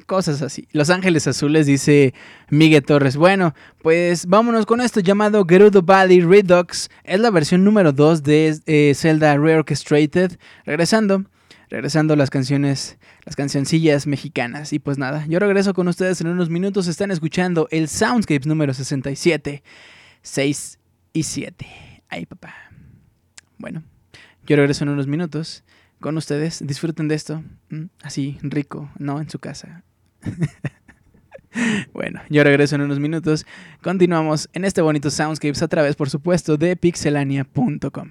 Speaker 1: Cosas así. Los Ángeles Azules, dice Miguel Torres. Bueno, pues vámonos con esto llamado Gerudo Valley Redux. Es la versión número 2 de eh, Zelda Reorchestrated. Regresando, regresando las canciones las cancioncillas mexicanas. Y pues nada, yo regreso con ustedes en unos minutos. Están escuchando el Soundscapes número 67, 6 y 7. Ay, papá. Bueno, yo regreso en unos minutos con ustedes. Disfruten de esto. Así, rico, ¿no? En su casa. bueno, yo regreso en unos minutos. Continuamos en este bonito Soundscapes a través, por supuesto, de pixelania.com.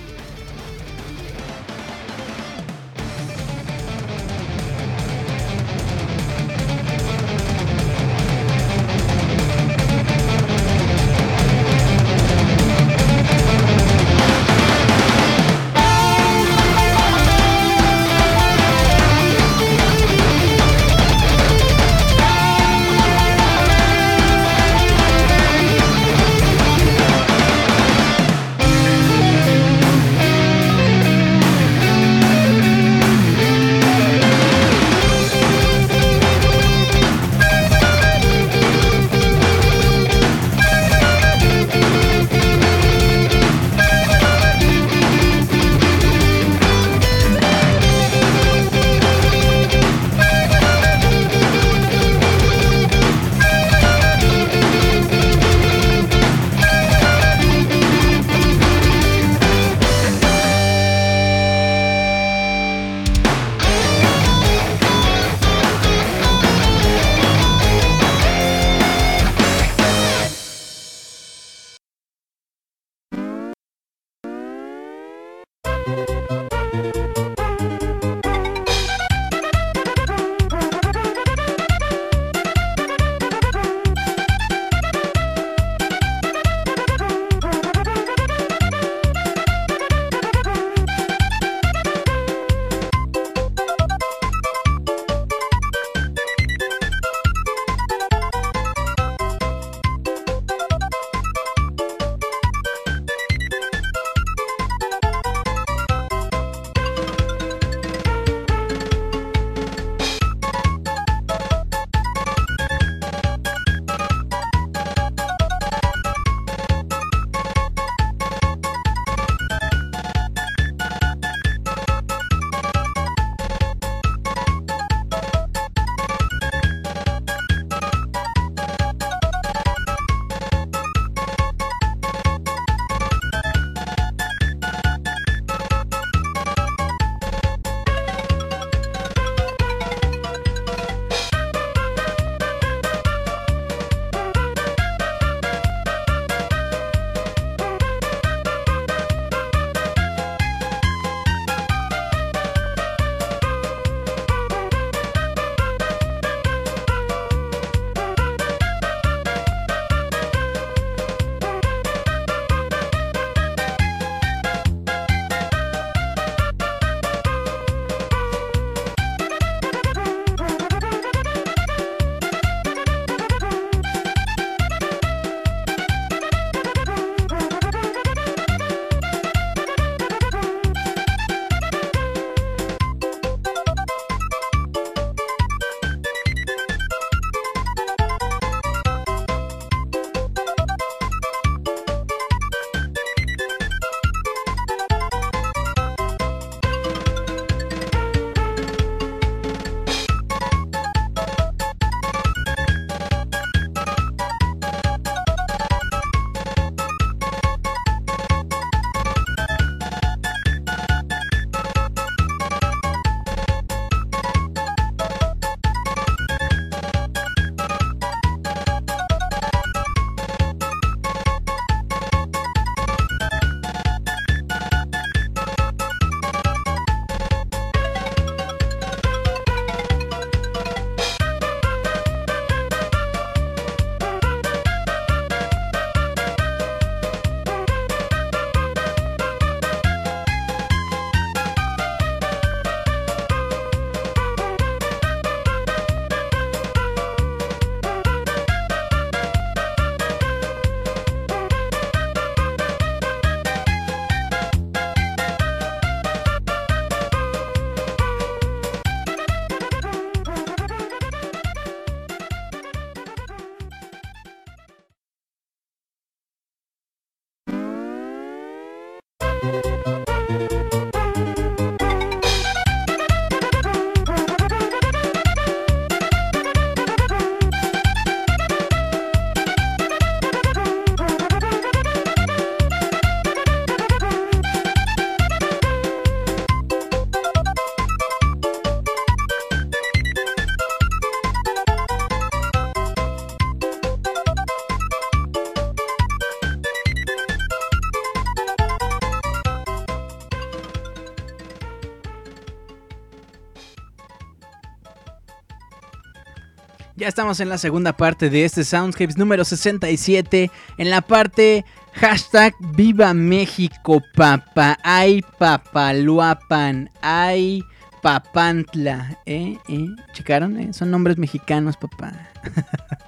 Speaker 1: Ya estamos en la segunda parte de este Soundscapes número 67. En la parte hashtag Viva México, papá. Ay, papaluapan. Ay, papantla. ¿Eh? ¿Eh? ¿Checaron? Eh? Son nombres mexicanos, papá.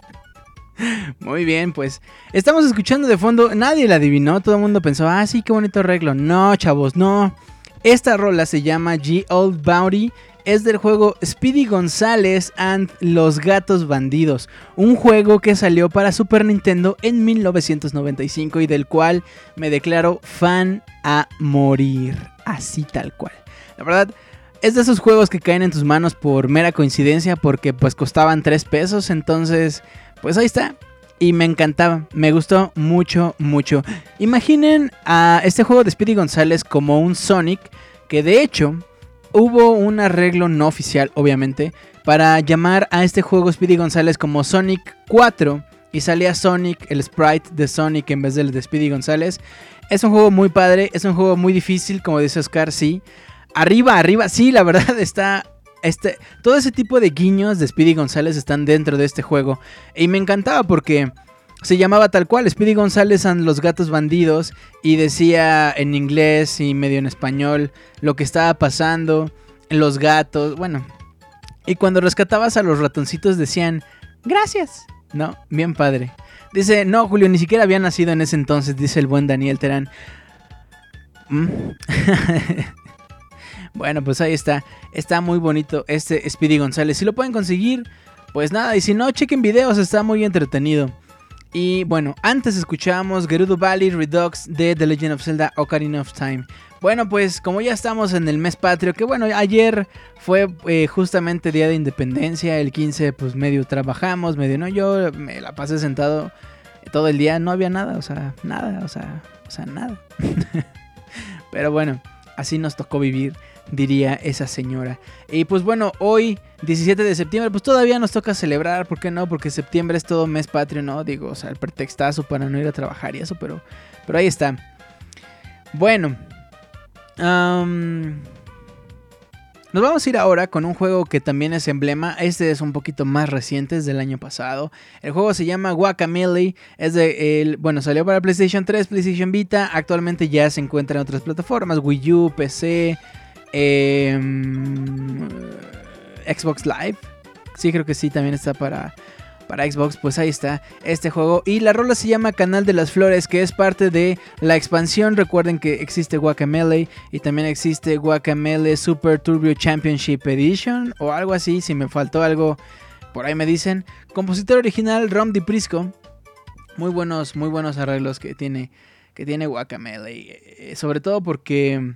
Speaker 1: Muy bien, pues estamos escuchando de fondo. Nadie la adivinó. Todo el mundo pensó, ah, sí, qué bonito arreglo. No, chavos, no. Esta rola se llama G Old Bounty es del juego Speedy González and Los Gatos Bandidos, un juego que salió para Super Nintendo en 1995 y del cual me declaro fan a morir, así tal cual. La verdad, es de esos juegos que caen en tus manos por mera coincidencia porque pues costaban 3 pesos, entonces pues ahí está. Y me encantaba, me gustó mucho, mucho. Imaginen a este juego de Speedy González como un Sonic que de hecho hubo un arreglo no oficial, obviamente, para llamar a este juego Speedy González como Sonic 4 y salía Sonic, el sprite de Sonic en vez del de Speedy González. Es un juego muy padre, es un juego muy difícil, como dice Oscar, sí. Arriba, arriba, sí, la verdad está este, todo ese tipo de guiños de Speedy González están dentro de este juego. Y me encantaba porque se llamaba tal cual, Speedy González and los gatos bandidos, y decía en inglés y medio en español lo que estaba pasando, los gatos, bueno. Y cuando rescatabas a los ratoncitos decían, gracias. No, bien padre. Dice, no, Julio, ni siquiera había nacido en ese entonces, dice el buen Daniel Terán. Mm. bueno, pues ahí está. Está muy bonito este Speedy González. Si lo pueden conseguir, pues nada. Y si no, chequen videos, está muy entretenido. Y bueno, antes escuchábamos Gerudo Valley Redux de The Legend of Zelda Ocarina of Time. Bueno, pues como ya estamos en el mes patrio, que bueno, ayer fue eh, justamente Día de Independencia, el 15 pues medio trabajamos, medio no, yo me la pasé sentado todo el día, no había nada, o sea, nada, o sea, o sea, nada. Pero bueno, así nos tocó vivir diría esa señora. Y pues bueno, hoy 17 de septiembre, pues todavía nos toca celebrar, ¿por qué no? Porque septiembre es todo mes patrio, ¿no? Digo, o sea, el pretextazo para no ir a trabajar y eso, pero, pero ahí está. Bueno, nos vamos a ir ahora con un juego que también es emblema. Este es un poquito más reciente, es del año pasado. El juego se llama Guacamele. Es de el, bueno, salió para PlayStation 3, PlayStation Vita. Actualmente ya se encuentra en otras plataformas, Wii U, PC, Em, Xbox Live. Sí, creo que sí, también está para, para Xbox. Pues ahí está este juego. Y la rola se llama Canal de las Flores, que es parte de la expansión. Recuerden que existe Guacamele y también existe Guacamele Super Turbo Championship Edition o algo así. Si me faltó algo, por ahí me dicen. Compositor original Rom Di Prisco. Muy buenos, muy buenos arreglos que tiene, que tiene Guacamele. Eh, sobre todo porque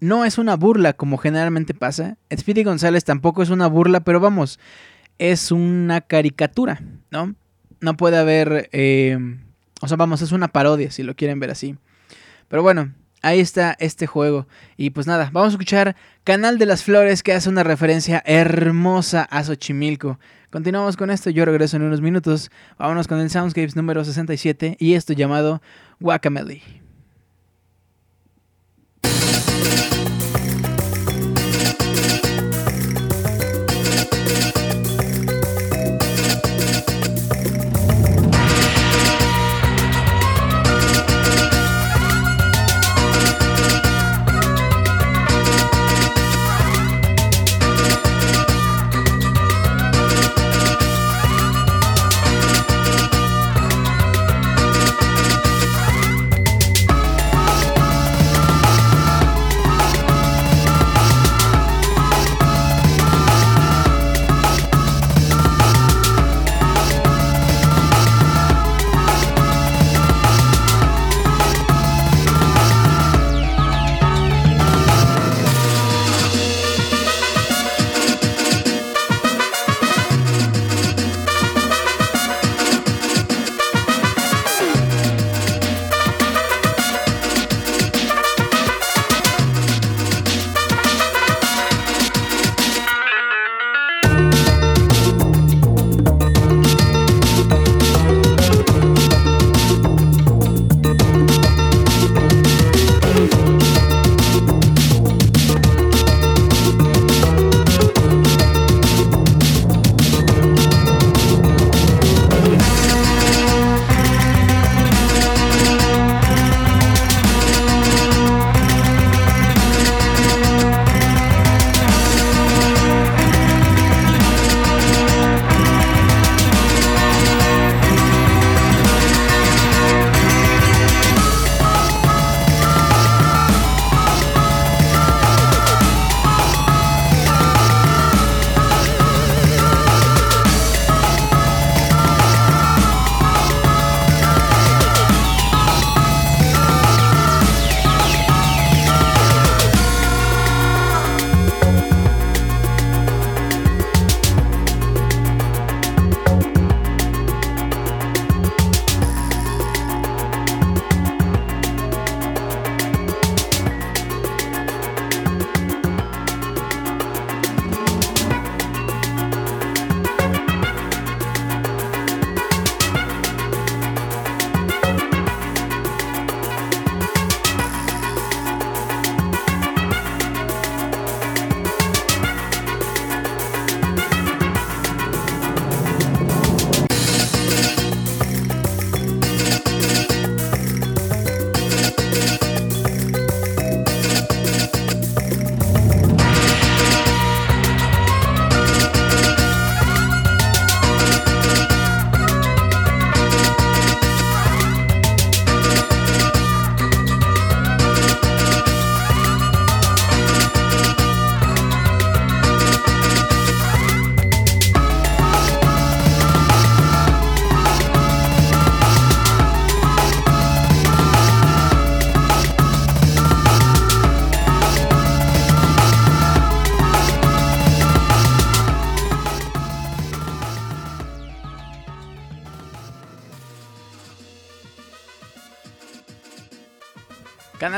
Speaker 1: no es una burla como generalmente pasa. Speedy González tampoco es una burla, pero vamos, es una caricatura, ¿no? No puede haber... Eh, o sea, vamos, es una parodia, si lo quieren ver así. Pero bueno, ahí está este juego. Y pues nada, vamos a escuchar Canal de las Flores que hace una referencia hermosa a Xochimilco. Continuamos con esto, yo regreso en unos minutos. Vámonos con el Soundscapes número 67 y esto llamado Guacamele.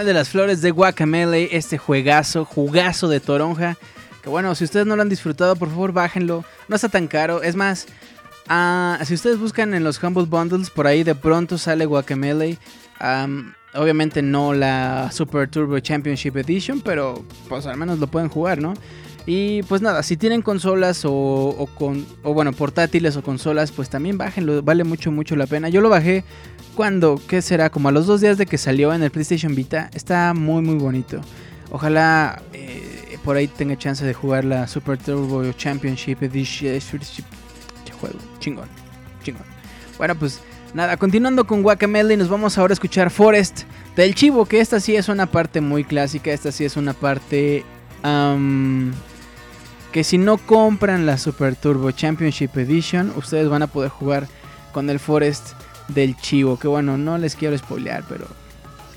Speaker 1: De las Flores de Guacamele, este juegazo, jugazo de toronja. Que bueno, si ustedes no lo han disfrutado, por favor bájenlo. No está tan caro. Es más, ah, si ustedes buscan en los Humble Bundles, por ahí de pronto sale Guacamele. obviamente no la Super Turbo Championship Edition, pero pues al menos lo pueden jugar, ¿no? Y pues nada, si tienen consolas o, con, o bueno, portátiles o consolas, pues también bájenlo, vale mucho, mucho la pena. Yo lo bajé cuando, ¿qué será? Como a los dos días de que salió en el PlayStation Vita. Está muy, muy bonito. Ojalá eh, por ahí tenga chance de jugar la Super Turbo Championship Edition. Juego, chingón, chingón. Bueno, pues nada, continuando con Guacamele, nos vamos ahora a escuchar Forest del Chivo, que esta sí es una parte muy clásica, esta sí es una parte que si no compran la Super Turbo Championship Edition, ustedes van a poder jugar con el Forest del Chivo. Que bueno, no les quiero spoilear, pero,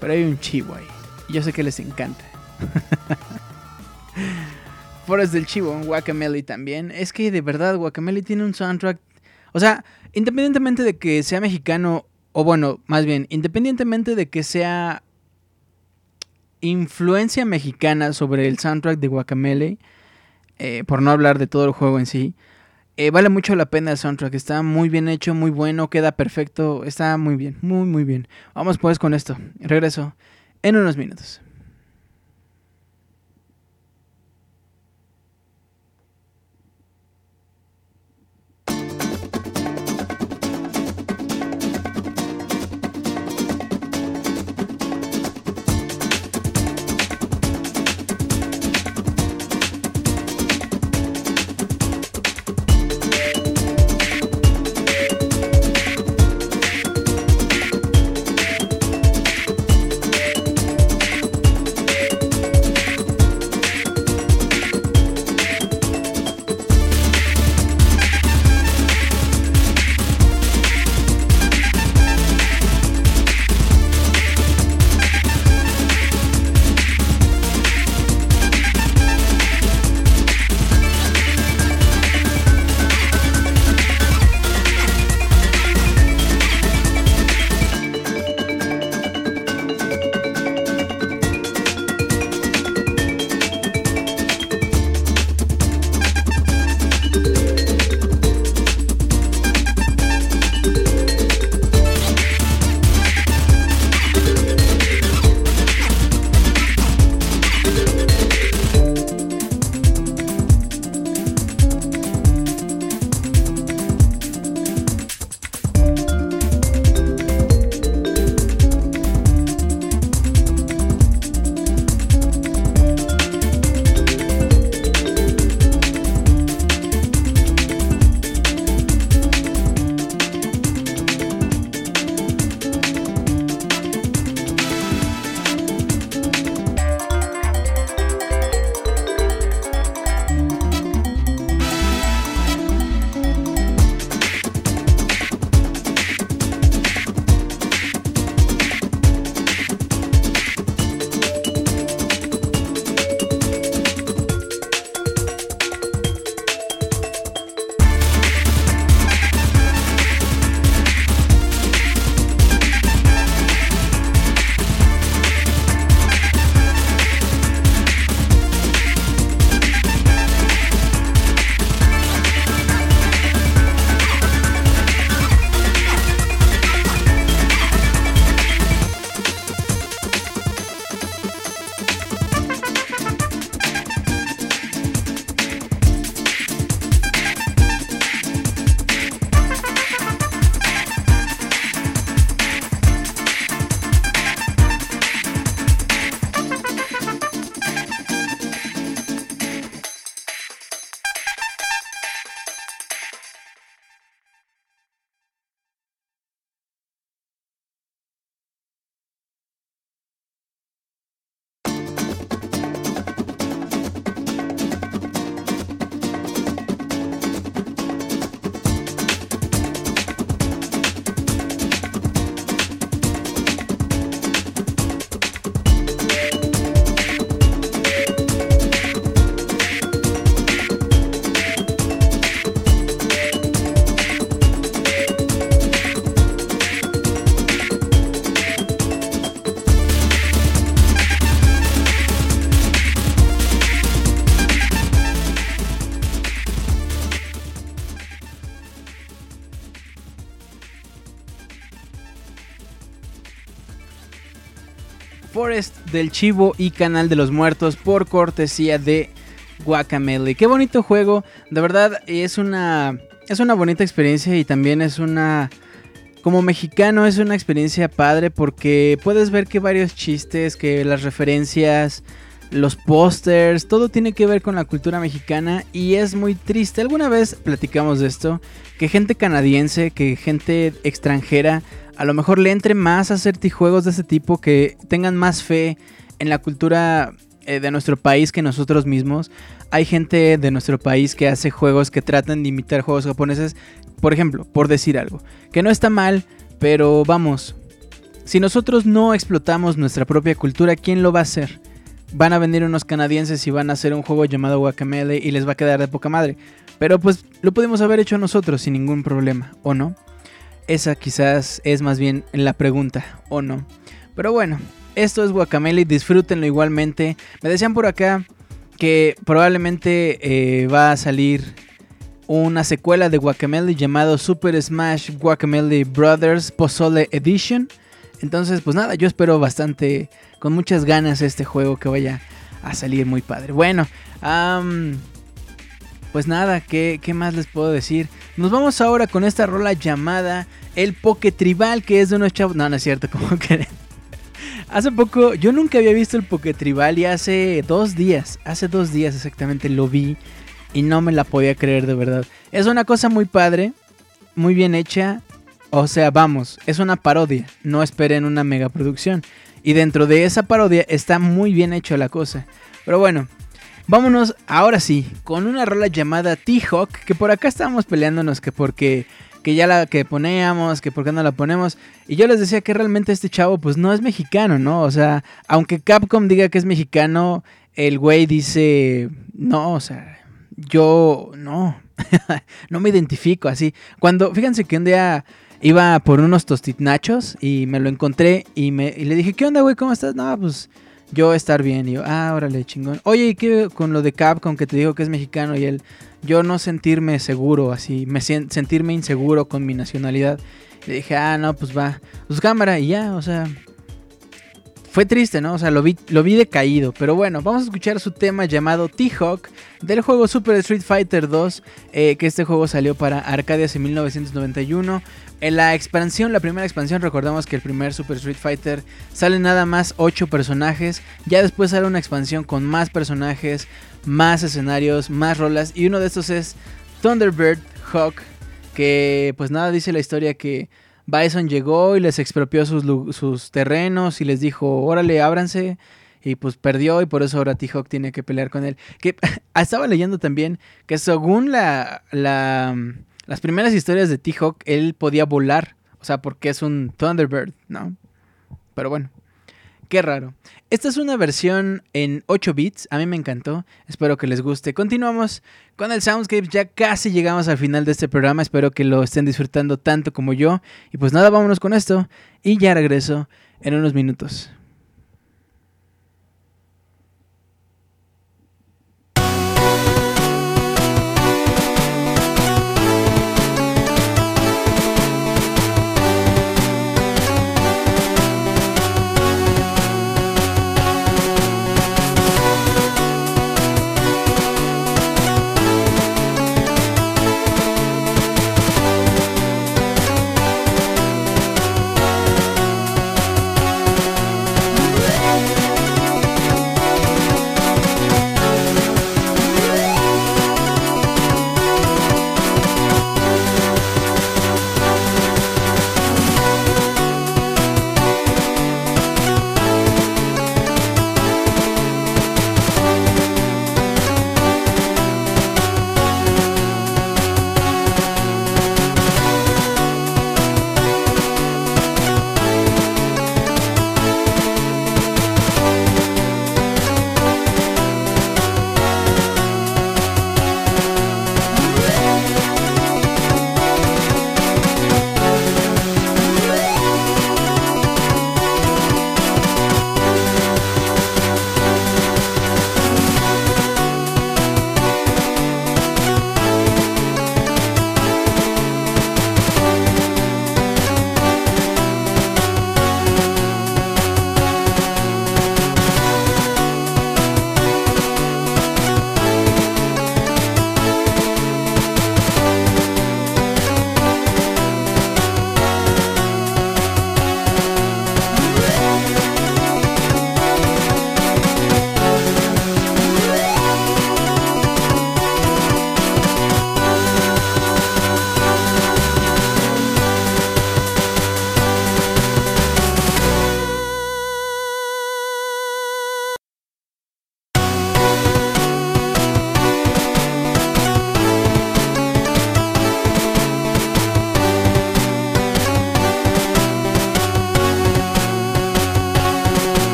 Speaker 1: pero hay un Chivo ahí. Yo sé que les encanta. Forest del Chivo, Guacamele también. Es que de verdad, Guacamele tiene un soundtrack. O sea, independientemente de que sea mexicano, o bueno, más bien, independientemente de que sea influencia mexicana sobre el soundtrack de Guacamele eh, por no hablar de todo el juego en sí. Eh, vale mucho la pena el soundtrack, está muy bien hecho, muy bueno, queda perfecto, está muy bien, muy muy bien. Vamos pues con esto, regreso en unos minutos. Forest del Chivo y Canal de los Muertos por cortesía de Guacamele. Qué bonito juego, de verdad es una es una bonita experiencia y también es una como mexicano es una experiencia padre porque puedes ver que varios chistes, que las referencias, los pósters, todo tiene que ver con la cultura mexicana y es muy triste. Alguna vez platicamos de esto, que gente canadiense, que gente extranjera, a lo mejor le entre más a hacer juegos de ese tipo, que tengan más fe en la cultura eh, de nuestro país que nosotros mismos. Hay gente de nuestro país que hace juegos que tratan de imitar juegos japoneses, por ejemplo, por decir algo, que no está mal, pero vamos, si nosotros no explotamos nuestra propia cultura, ¿quién lo va a hacer? Van a venir unos canadienses y van a hacer un juego llamado Guacamele y les va a quedar de poca madre. Pero pues lo pudimos haber hecho nosotros sin ningún problema, ¿o no? Esa quizás es más bien la pregunta, ¿o no? Pero bueno, esto es Guacamele, disfrútenlo igualmente. Me decían por acá que probablemente eh, va a salir una secuela de Guacamele llamado Super Smash Guacamele Brothers Pozole Edition. Entonces, pues nada, yo espero bastante, con muchas ganas este juego que vaya a salir muy padre. Bueno, pues nada, ¿qué, ¿qué, más les puedo decir? Nos vamos ahora con esta rola llamada El Poke Tribal, que es de unos chavos... No, no es cierto, como que... Hace poco, yo nunca había visto el Poke Tribal y hace dos días, hace dos días exactamente lo vi y no me la podía creer de verdad. Es una cosa muy padre, muy bien hecha. O sea, vamos, es una parodia, no esperen una mega producción. Y dentro de esa parodia está muy bien hecho la cosa. Pero bueno, vámonos ahora sí con una rola llamada T-Hawk, que por acá estábamos peleándonos que porque que ya la que poníamos, que por qué no la ponemos. Y yo les decía que realmente este chavo pues no es mexicano, ¿no? O sea, aunque Capcom diga que es mexicano, el güey dice, no, o sea, yo no, no me identifico así. Cuando, fíjense que un día iba por unos tostitnachos y me lo encontré y, me, y le dije, ¿qué onda, güey? ¿Cómo estás? No, pues yo estar bien. Y yo, ah, órale, chingón. Oye, ¿y qué con lo de Capcom que te digo que es mexicano y él, yo no sentirme seguro así, me sentirme inseguro con mi nacionalidad? Le dije, ah, no, pues va, pues cámara y ya, o sea, fue triste, ¿no? O sea, lo vi, lo vi decaído. Pero bueno, vamos a escuchar su tema llamado T-Hawk del juego Super Street Fighter 2, eh, que este juego salió para Arcadias en 1991. En la expansión, la primera expansión, recordamos que el primer Super Street Fighter sale nada más 8 personajes. Ya después sale una expansión con más personajes, más escenarios, más rolas. Y uno de estos es Thunderbird Hawk, que pues nada, dice la historia que Bison llegó y les expropió sus, terrenos y les dijo, órale, ábranse. Y pues perdió y por eso ahora T-Hawk tiene que pelear con él. Que estaba leyendo también que según la, las primeras historias de T-Hawk, él podía volar. O sea, porque es un Thunderbird, ¿no? Pero bueno. Qué raro. Esta es una versión en 8 bits, a mí me encantó, espero que les guste. Continuamos con el Soundscape, ya casi llegamos al final de este programa, espero que lo estén disfrutando tanto como yo. Y pues nada, vámonos con esto y ya regreso en unos minutos.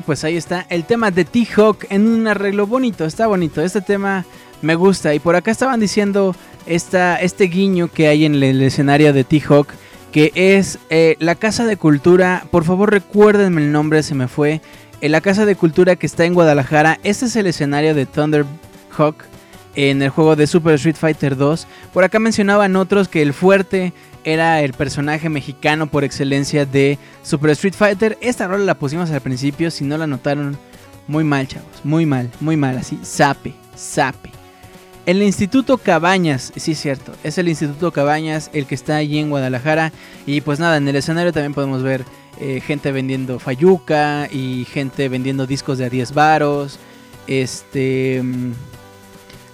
Speaker 1: Pues ahí está el tema de T-Hawk en un arreglo bonito, está bonito. Este tema me gusta. Y por acá estaban diciendo este guiño que hay en el escenario de T-Hawk, que es eh, la Casa de Cultura. Por favor, recuérdenme el nombre, se me fue. En la Casa de Cultura que está en Guadalajara. Este es el escenario de Thunderhawk en el juego de Super Street Fighter 2. Por acá mencionaban otros que el fuerte era el personaje mexicano por excelencia de Super Street Fighter. Esta rola la pusimos al principio, si no la notaron, muy mal, chavos, muy mal, muy mal, así, sape, sape. El Instituto Cabañas, sí es cierto, es el Instituto Cabañas el que está allí en Guadalajara. Y pues nada, en el escenario también podemos ver eh, gente vendiendo fayuca y gente vendiendo discos de a 10 varos. Este...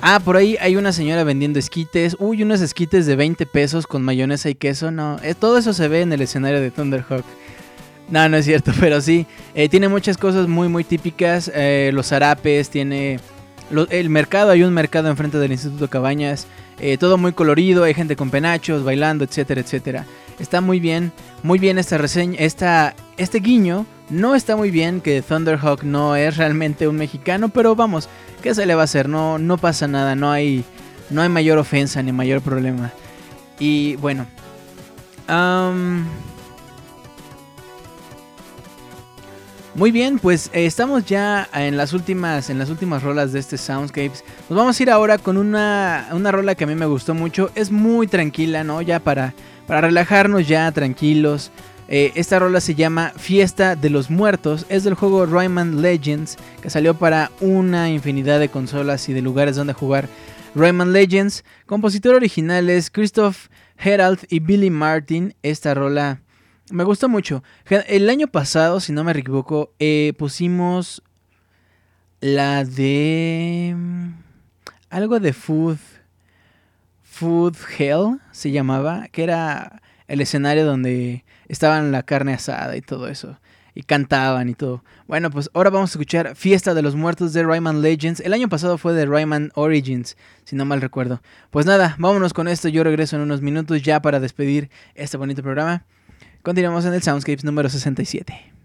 Speaker 1: Ah, por ahí hay una señora vendiendo esquites. Uy, unos esquites de 20 pesos con mayonesa y queso. No, eh, todo eso se ve en el escenario de Thunderhawk. No, no es cierto, pero sí. Eh, tiene muchas cosas muy, muy típicas. Eh, los zarapes, tiene... el mercado, hay un mercado enfrente del Instituto Cabañas. todo muy colorido, hay gente con penachos, bailando, etcétera, etcétera. Está muy bien, muy bien esta reseña, esta, este guiño. No está muy bien que Thunderhawk no es realmente un mexicano, pero vamos, ¿Qué se le va a hacer? No, no pasa nada, no hay, no hay mayor ofensa ni mayor problema. Y bueno. muy bien, pues eh, estamos ya en las últimas en las últimas rolas de este Soundscapes. Nos vamos a ir ahora con una, una rola que a mí me gustó mucho. Es muy tranquila, ¿no? Ya para, para relajarnos ya tranquilos. Eh, esta rola se llama Fiesta de los Muertos. Es del juego Rayman Legends, que salió para una infinidad de consolas y de lugares donde jugar Rayman Legends. Compositor original es Christoph Herald y Billy Martin. Esta rola me gustó mucho. El año pasado, si no me equivoco, eh, pusimos la de... Mm, algo de Food... Food Hell se llamaba, que era el escenario donde estaban la carne asada y todo eso. Y cantaban y todo. Bueno, pues ahora vamos a escuchar Fiesta de los Muertos de Rayman Legends. El año pasado fue de Rayman Origins, si no mal recuerdo. Pues nada, vámonos con esto. Yo regreso en unos minutos ya para despedir este bonito programa. Continuamos en el Soundscapes número 67.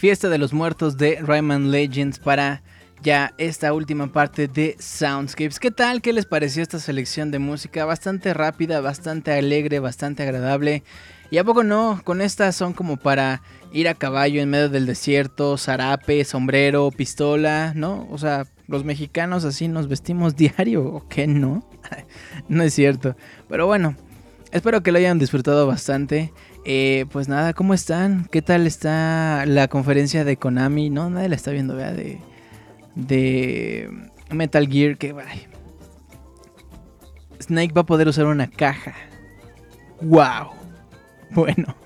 Speaker 1: Fiesta de los Muertos de Rayman Legends para ya esta última parte de Soundscapes. ¿Qué tal? ¿Qué les pareció esta selección de música? Bastante rápida, bastante alegre, bastante agradable. ¿Y a poco no? Con estas son como para ir a caballo en medio del desierto, zarape, sombrero, pistola, ¿no? O sea, los mexicanos así nos vestimos diario, ¿o qué no? no es cierto. Pero bueno, espero que lo hayan disfrutado bastante. Eh, pues nada, ¿cómo están? ¿Qué tal está la conferencia de Konami? No, nadie la está viendo, vea, de, de Metal Gear. Que Snake va a poder usar una caja. ¡Wow! Bueno.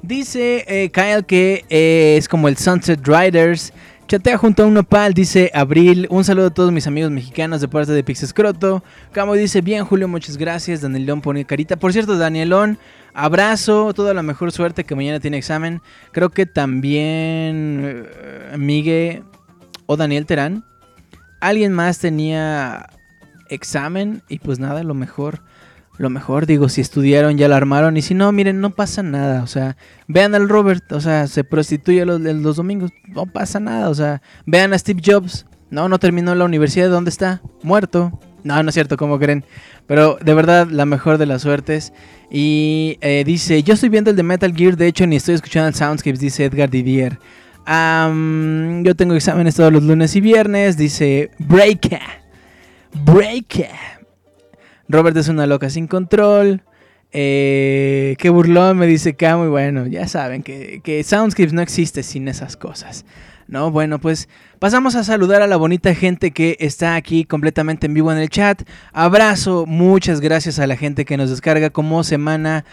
Speaker 1: Dice eh, Kyle que eh, es como el Sunset Riders. Chatea junto a un nopal, dice Abril. Un saludo a todos mis amigos mexicanos de parte de Pixescroto. Camo dice, bien Julio, muchas gracias. Danielón pone carita. Por cierto, Danielón, abrazo, toda la mejor suerte que mañana tiene examen. Creo que también uh, Miguel o Daniel Terán. Alguien más tenía examen y pues nada, lo mejor lo mejor, digo, si estudiaron ya la armaron y si no, miren, no pasa nada, o sea, vean al Robert, o sea, se prostituye los, los domingos, no pasa nada, o sea, vean a Steve Jobs, no, no terminó la universidad, ¿dónde está? Muerto. No, no es cierto, como creen? Pero de verdad, la mejor de las suertes. Y eh, dice, yo estoy viendo el de Metal Gear, de hecho ni estoy escuchando el Soundscapes, dice Edgar Didier. yo tengo exámenes todos los lunes y viernes, dice Breaker. Breaker. Robert es una loca sin control. Eh, qué burlón, me dice Camo. Y bueno, ya saben que, que Soundscapes no existe sin esas cosas. ¿no? Bueno, pues pasamos a saludar a la bonita gente que está aquí completamente en vivo en el chat. Abrazo, muchas gracias a la gente que nos descarga como semana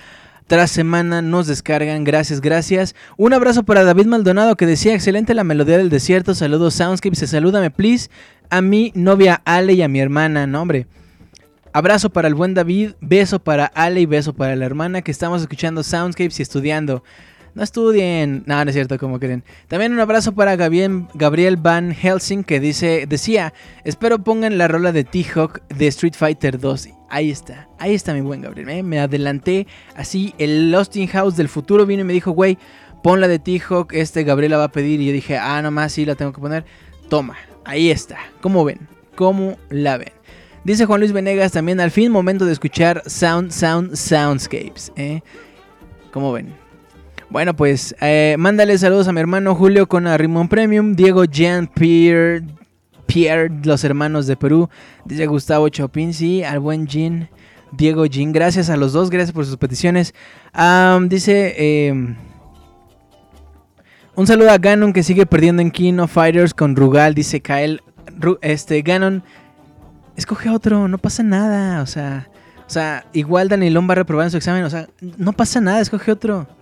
Speaker 1: tras semana nos descargan. Gracias, gracias. Un abrazo para David Maldonado que decía, excelente la melodía del desierto. Saludos Soundscapes, salúdame please a mi novia Ale y a mi hermana, no hombre. Abrazo para el buen David, beso para Ale y beso para la hermana que estamos escuchando Soundscapes y estudiando. No estudien. No, no es cierto, como creen. También un abrazo para Gabriel, Van Helsing que dice, decía, espero pongan la rola de T-Hawk de Street Fighter 2. Ahí está, ahí está mi buen Gabriel. ¿eh? Me adelanté así. El Lost in House del futuro vino y me dijo, güey, pon la de T-Hawk. Este Gabriel la va a pedir. Y yo dije, ah, nomás sí la tengo que poner. Toma, ahí está. ¿Cómo ven? ¿Cómo la ven? Dice Juan Luis Venegas también, al fin momento de escuchar Sound, Sound, Soundscapes. ¿eh? ¿Cómo ven? Bueno, pues eh, mándale saludos a mi hermano Julio con Rimón Premium, Diego Jean Pierre, Pierre, los hermanos de Perú, dice Gustavo Chopin, sí, al buen Jean, Diego Jean, gracias a los dos, gracias por sus peticiones. dice, em, un saludo a Ganon que sigue perdiendo en Kino Fighters con Rugal, dice Kael, este, Ganon escoge otro, no pasa nada, o sea, o sea, igual Danielón va a reprobar en su examen, o sea, no pasa nada, escoge otro.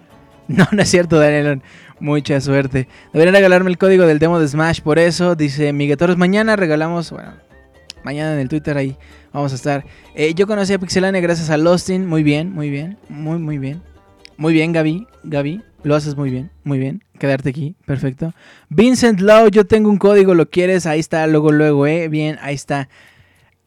Speaker 1: No, no es cierto, Danielón. Mucha suerte. Deberían regalarme el código del demo de Smash por eso. Dice Miguel. Mañana regalamos. Bueno, mañana en el Twitter ahí vamos a estar. Eh, yo conocí a Pixelania gracias a Lostin. Muy bien, muy bien. Muy, muy bien. Muy bien, Gaby. Gaby, lo haces muy bien. Muy bien. Quedarte aquí. Perfecto. Vincent Lowe, yo tengo un código. ¿Lo quieres? Ahí está, luego, luego, eh. Bien, ahí está.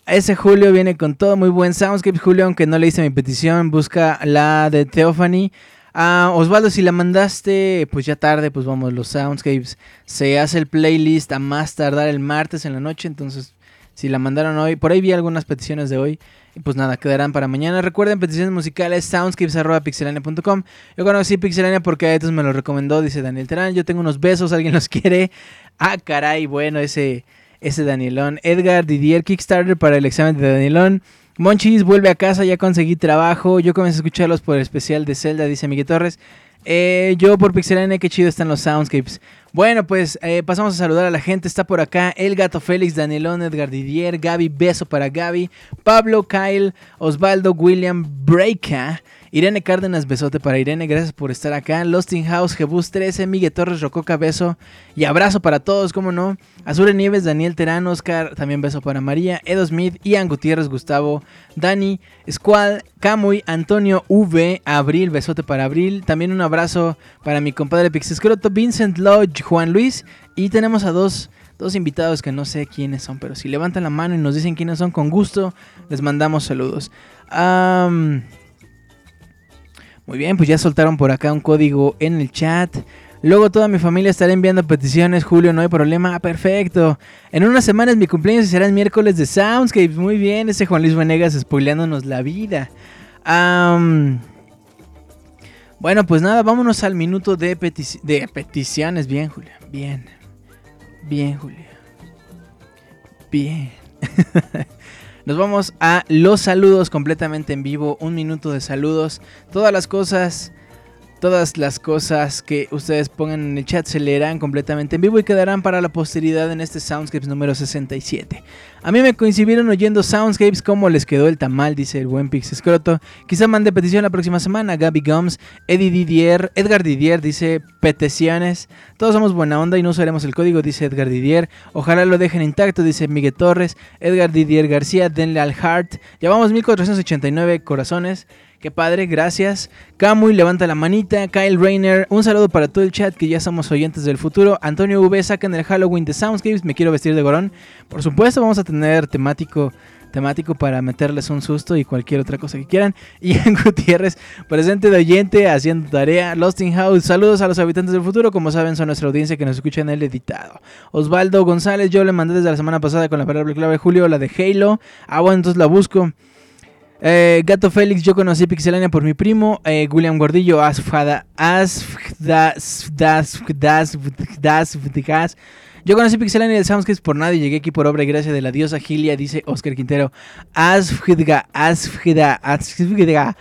Speaker 1: Ese Julio viene con todo muy buen Soundscape. Julio, aunque no le hice mi petición, busca la de Theophany. Ah, Osvaldo, si la mandaste, pues ya tarde, pues vamos, los Soundscapes. Se hace el playlist a más tardar el martes en la noche, entonces si la mandaron hoy, por ahí vi algunas peticiones de hoy. Y pues nada, quedarán para mañana. Recuerden, peticiones musicales, soundscapes.pixelania.com. Yo conocí Pixelania porque a me lo recomendó, dice Daniel Terán. Yo tengo unos besos, alguien los quiere. Ah, caray, bueno, ese, ese Danielón. Edgar Didier, Kickstarter para el examen de Danielón. Monchis vuelve a casa, ya conseguí trabajo. Yo comencé a escucharlos por el especial de Zelda, dice Miguel Torres. Eh, yo por Pixelania, qué chido están los soundscapes. Bueno, pues eh, pasamos a saludar a la gente. Está por acá El Gato Félix, Danielón, Edgar Didier, Gaby, beso para Gaby, Pablo, Kyle, Osvaldo, William, Breaka. Irene Cárdenas, besote para Irene, gracias por estar acá. Lost in House, Jebus 13, Miguel Torres, Rococa, beso y abrazo para todos, cómo no. Azure Nieves, Daniel Terán, Oscar, también beso para María, Edo Smith, Ian Gutiérrez, Gustavo, Dani, Squad, Camuy, Antonio V, Abril, besote para Abril. También un abrazo para mi compadre Pixescroto, Vincent Lodge, Juan Luis. Y tenemos a dos dos invitados que no sé quiénes son, pero si levantan la mano y nos dicen quiénes son, con gusto les mandamos saludos. Muy bien, pues ya soltaron por acá un código en el chat. Luego toda mi familia estará enviando peticiones, Julio, no hay problema. Ah, perfecto. En unas semanas mi cumpleaños será el miércoles de Soundscapes. Muy bien, ese Juan Luis Venegas spoileándonos la vida. bueno, pues nada, vámonos al minuto de, de peticiones. Bien, Julio. Bien. Bien, Julio. Bien. Nos vamos a los saludos completamente en vivo. Un minuto de saludos. Todas las cosas Todas las cosas que ustedes pongan en el chat se leerán completamente en vivo y quedarán para la posteridad en este Soundscapes número 67. A mí me coincidieron oyendo Soundscapes como les quedó el tamal, dice el buen Pix Escroto. Quizá mande petición la próxima semana. Gaby Gums, Eddie Didier, Edgar Didier dice peticiones. Todos somos buena onda y no usaremos el código, dice Edgar Didier. Ojalá lo dejen intacto, dice Miguel Torres. Edgar Didier García, denle al heart. Llevamos 1489 corazones. Qué padre, gracias. Camuy, levanta la manita. Kyle Rayner, un saludo para todo el chat que ya somos oyentes del futuro. Antonio V, sacan el Halloween de Soundscapes. Me quiero vestir de gorón. Por supuesto, vamos a tener temático temático para meterles un susto y cualquier otra cosa que quieran. En Gutiérrez, presente de oyente, haciendo tarea. Lost in House, saludos a los habitantes del futuro. Como saben, son nuestra audiencia que nos escucha en el editado. Osvaldo González, yo le mandé desde la semana pasada con la palabra clave Julio, la de Halo. Ah, bueno, entonces la busco. Eh, Gato Félix, yo conocí Pixelania por mi primo. Eh, William Gordillo, Asfada, Asfdas, Das, Das, Das, Das, Yo conocí Pixelania del Soundscapes por nada y llegué aquí por obra y gracia de la diosa Gilia, dice Oscar Quintero. Asfidga, Asfida, Asfidga.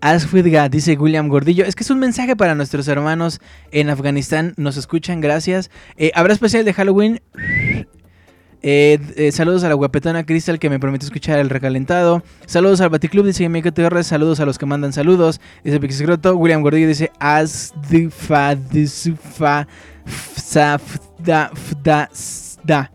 Speaker 1: Asfidga, dice William Gordillo. Es que es un mensaje para nuestros hermanos en Afganistán. Nos escuchan, gracias. Eh, ¿Habrá especial de Halloween? Eh, eh, saludos a la guapetona Crystal que me prometió escuchar el recalentado. Saludos al Baticlub, dice Miguel Torres. Saludos a los que mandan saludos. Dice Pixiscroto. William Gordillo dice da.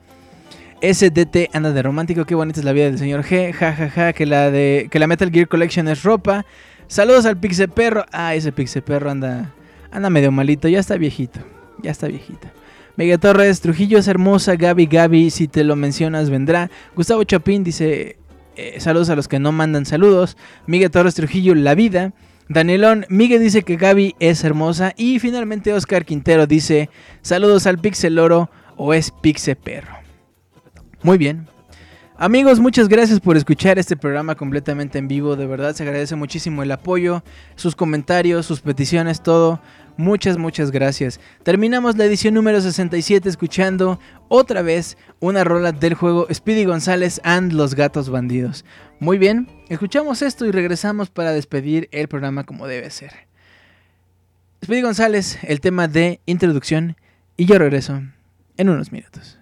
Speaker 1: SDT anda de romántico, qué bonita es la vida del señor G. Ja ja ja, que la de que la Metal Gear Collection es ropa. Saludos al Pixe Perro. Ah, ese Pixe Perro anda anda medio malito, ya está viejito. Ya está viejito. Mega Torres, Trujillo es hermosa, Gaby, Gaby, si te lo mencionas vendrá. Gustavo Chapín dice, eh, saludos a los que no mandan saludos. Miguel Torres, Trujillo, la vida. Danielón, Miguel dice que Gaby es hermosa. Y finalmente Oscar Quintero dice, saludos al Pixel Oro o es Pixe Perro. Muy bien. Amigos, muchas gracias por escuchar este programa completamente en vivo. De verdad se agradece muchísimo el apoyo, sus comentarios, sus peticiones, todo. Muchas, muchas gracias. Terminamos la edición número 67 escuchando otra vez una rola del juego Speedy González and los gatos bandidos. Muy bien, escuchamos esto y regresamos para despedir el programa como debe ser. Speedy González, el tema de introducción y yo regreso en unos minutos.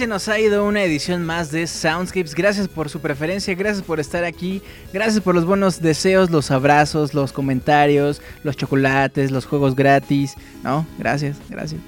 Speaker 1: Se nos ha ido una edición más de Soundscapes. Gracias por su preferencia, gracias por estar aquí, gracias por los buenos deseos, los abrazos, los comentarios, los chocolates, los juegos gratis. No, gracias, gracias.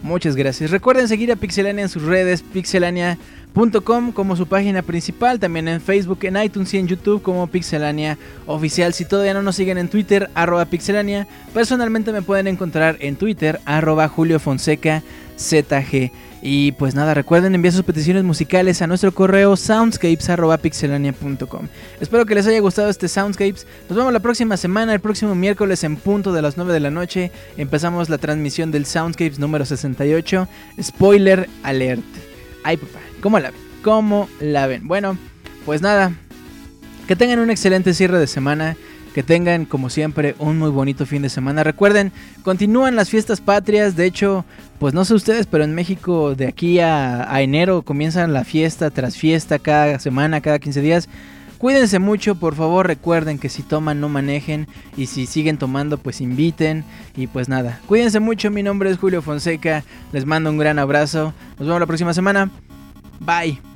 Speaker 1: Muchas gracias. Recuerden seguir a Pixelania en sus redes, pixelania.com como su página principal, también en Facebook, en iTunes y en YouTube como Pixelania Oficial. Si todavía no nos siguen en Twitter, arroba Pixelania, personalmente me pueden encontrar en Twitter, arroba Julio Fonseca ZG. Y pues nada, recuerden enviar sus peticiones musicales a nuestro correo soundscapes.pixelania.com. Espero que les haya gustado este Soundscapes. Nos vemos la próxima semana, el próximo miércoles en punto de las 9 de la noche. Empezamos la transmisión del Soundscapes número 68. Spoiler alert. Ay, papá, ¿cómo la ven? ¿Cómo la ven? Bueno, pues nada. Que tengan un excelente cierre de semana. Que tengan, como siempre, un muy bonito fin de semana. Recuerden, continúan las fiestas patrias. De hecho, pues no sé ustedes, pero en México de aquí a, enero comienzan la fiesta tras fiesta cada semana, cada 15 días. Cuídense mucho, por favor recuerden que si toman no manejen y si siguen tomando pues inviten y pues nada. Cuídense mucho, mi nombre es Julio Fonseca, les mando un gran abrazo, nos vemos la próxima semana, bye.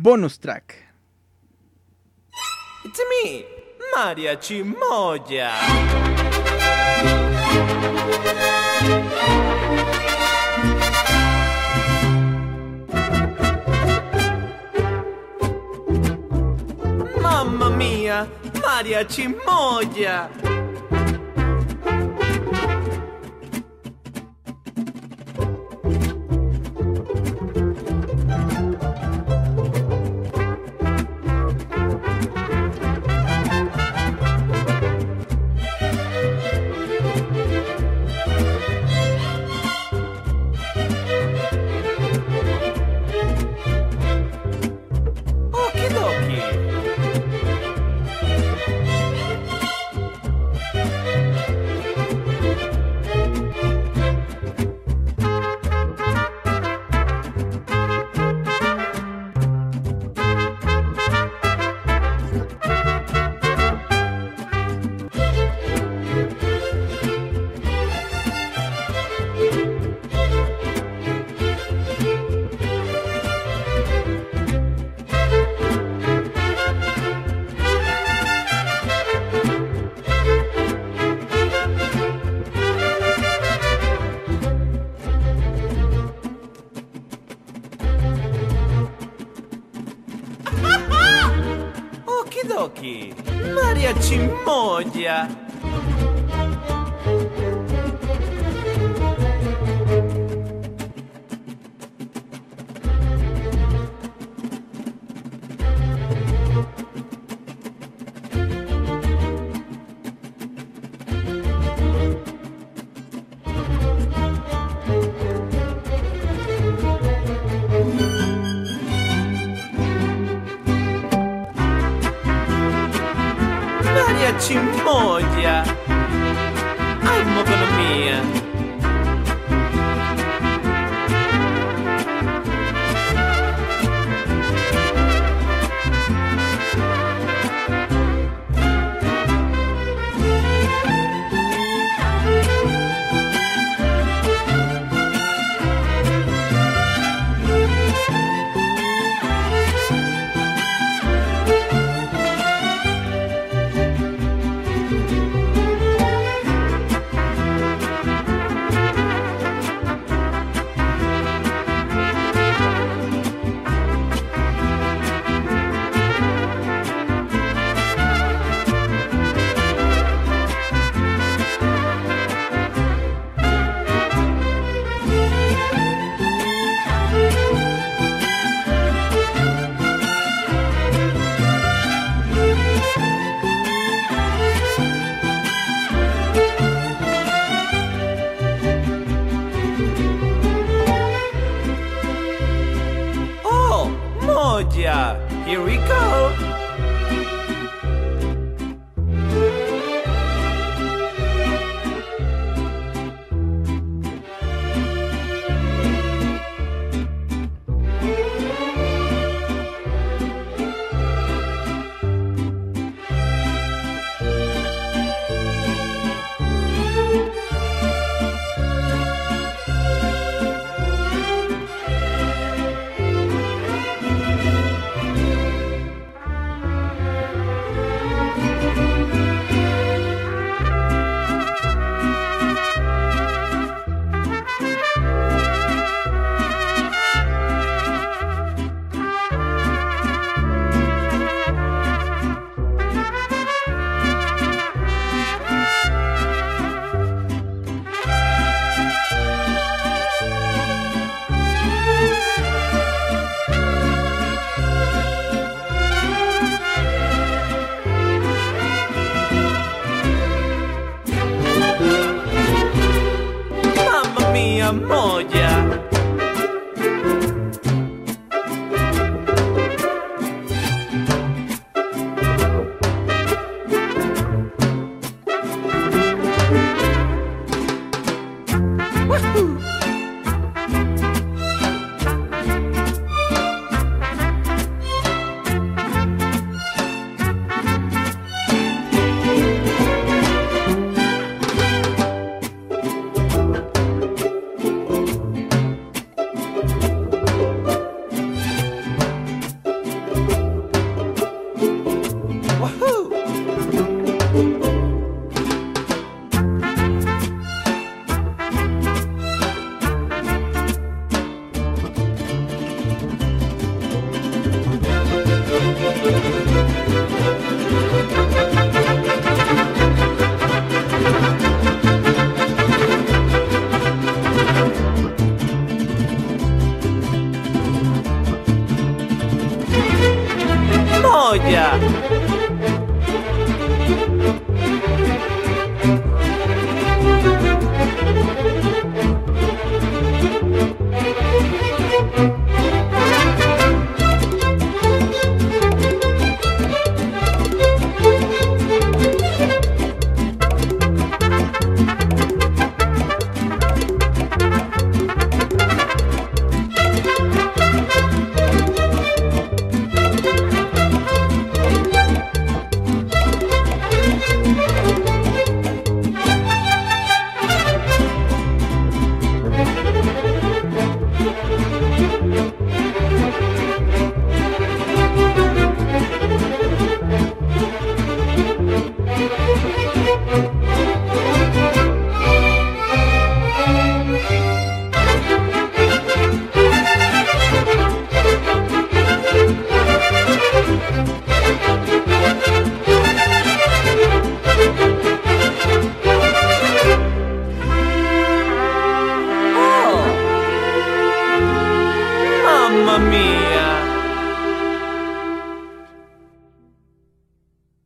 Speaker 1: Bonus track.
Speaker 3: It's me, Maria Chimoya. Mamma mia, Maria Chimoya. Maria Chimoya. Here we go.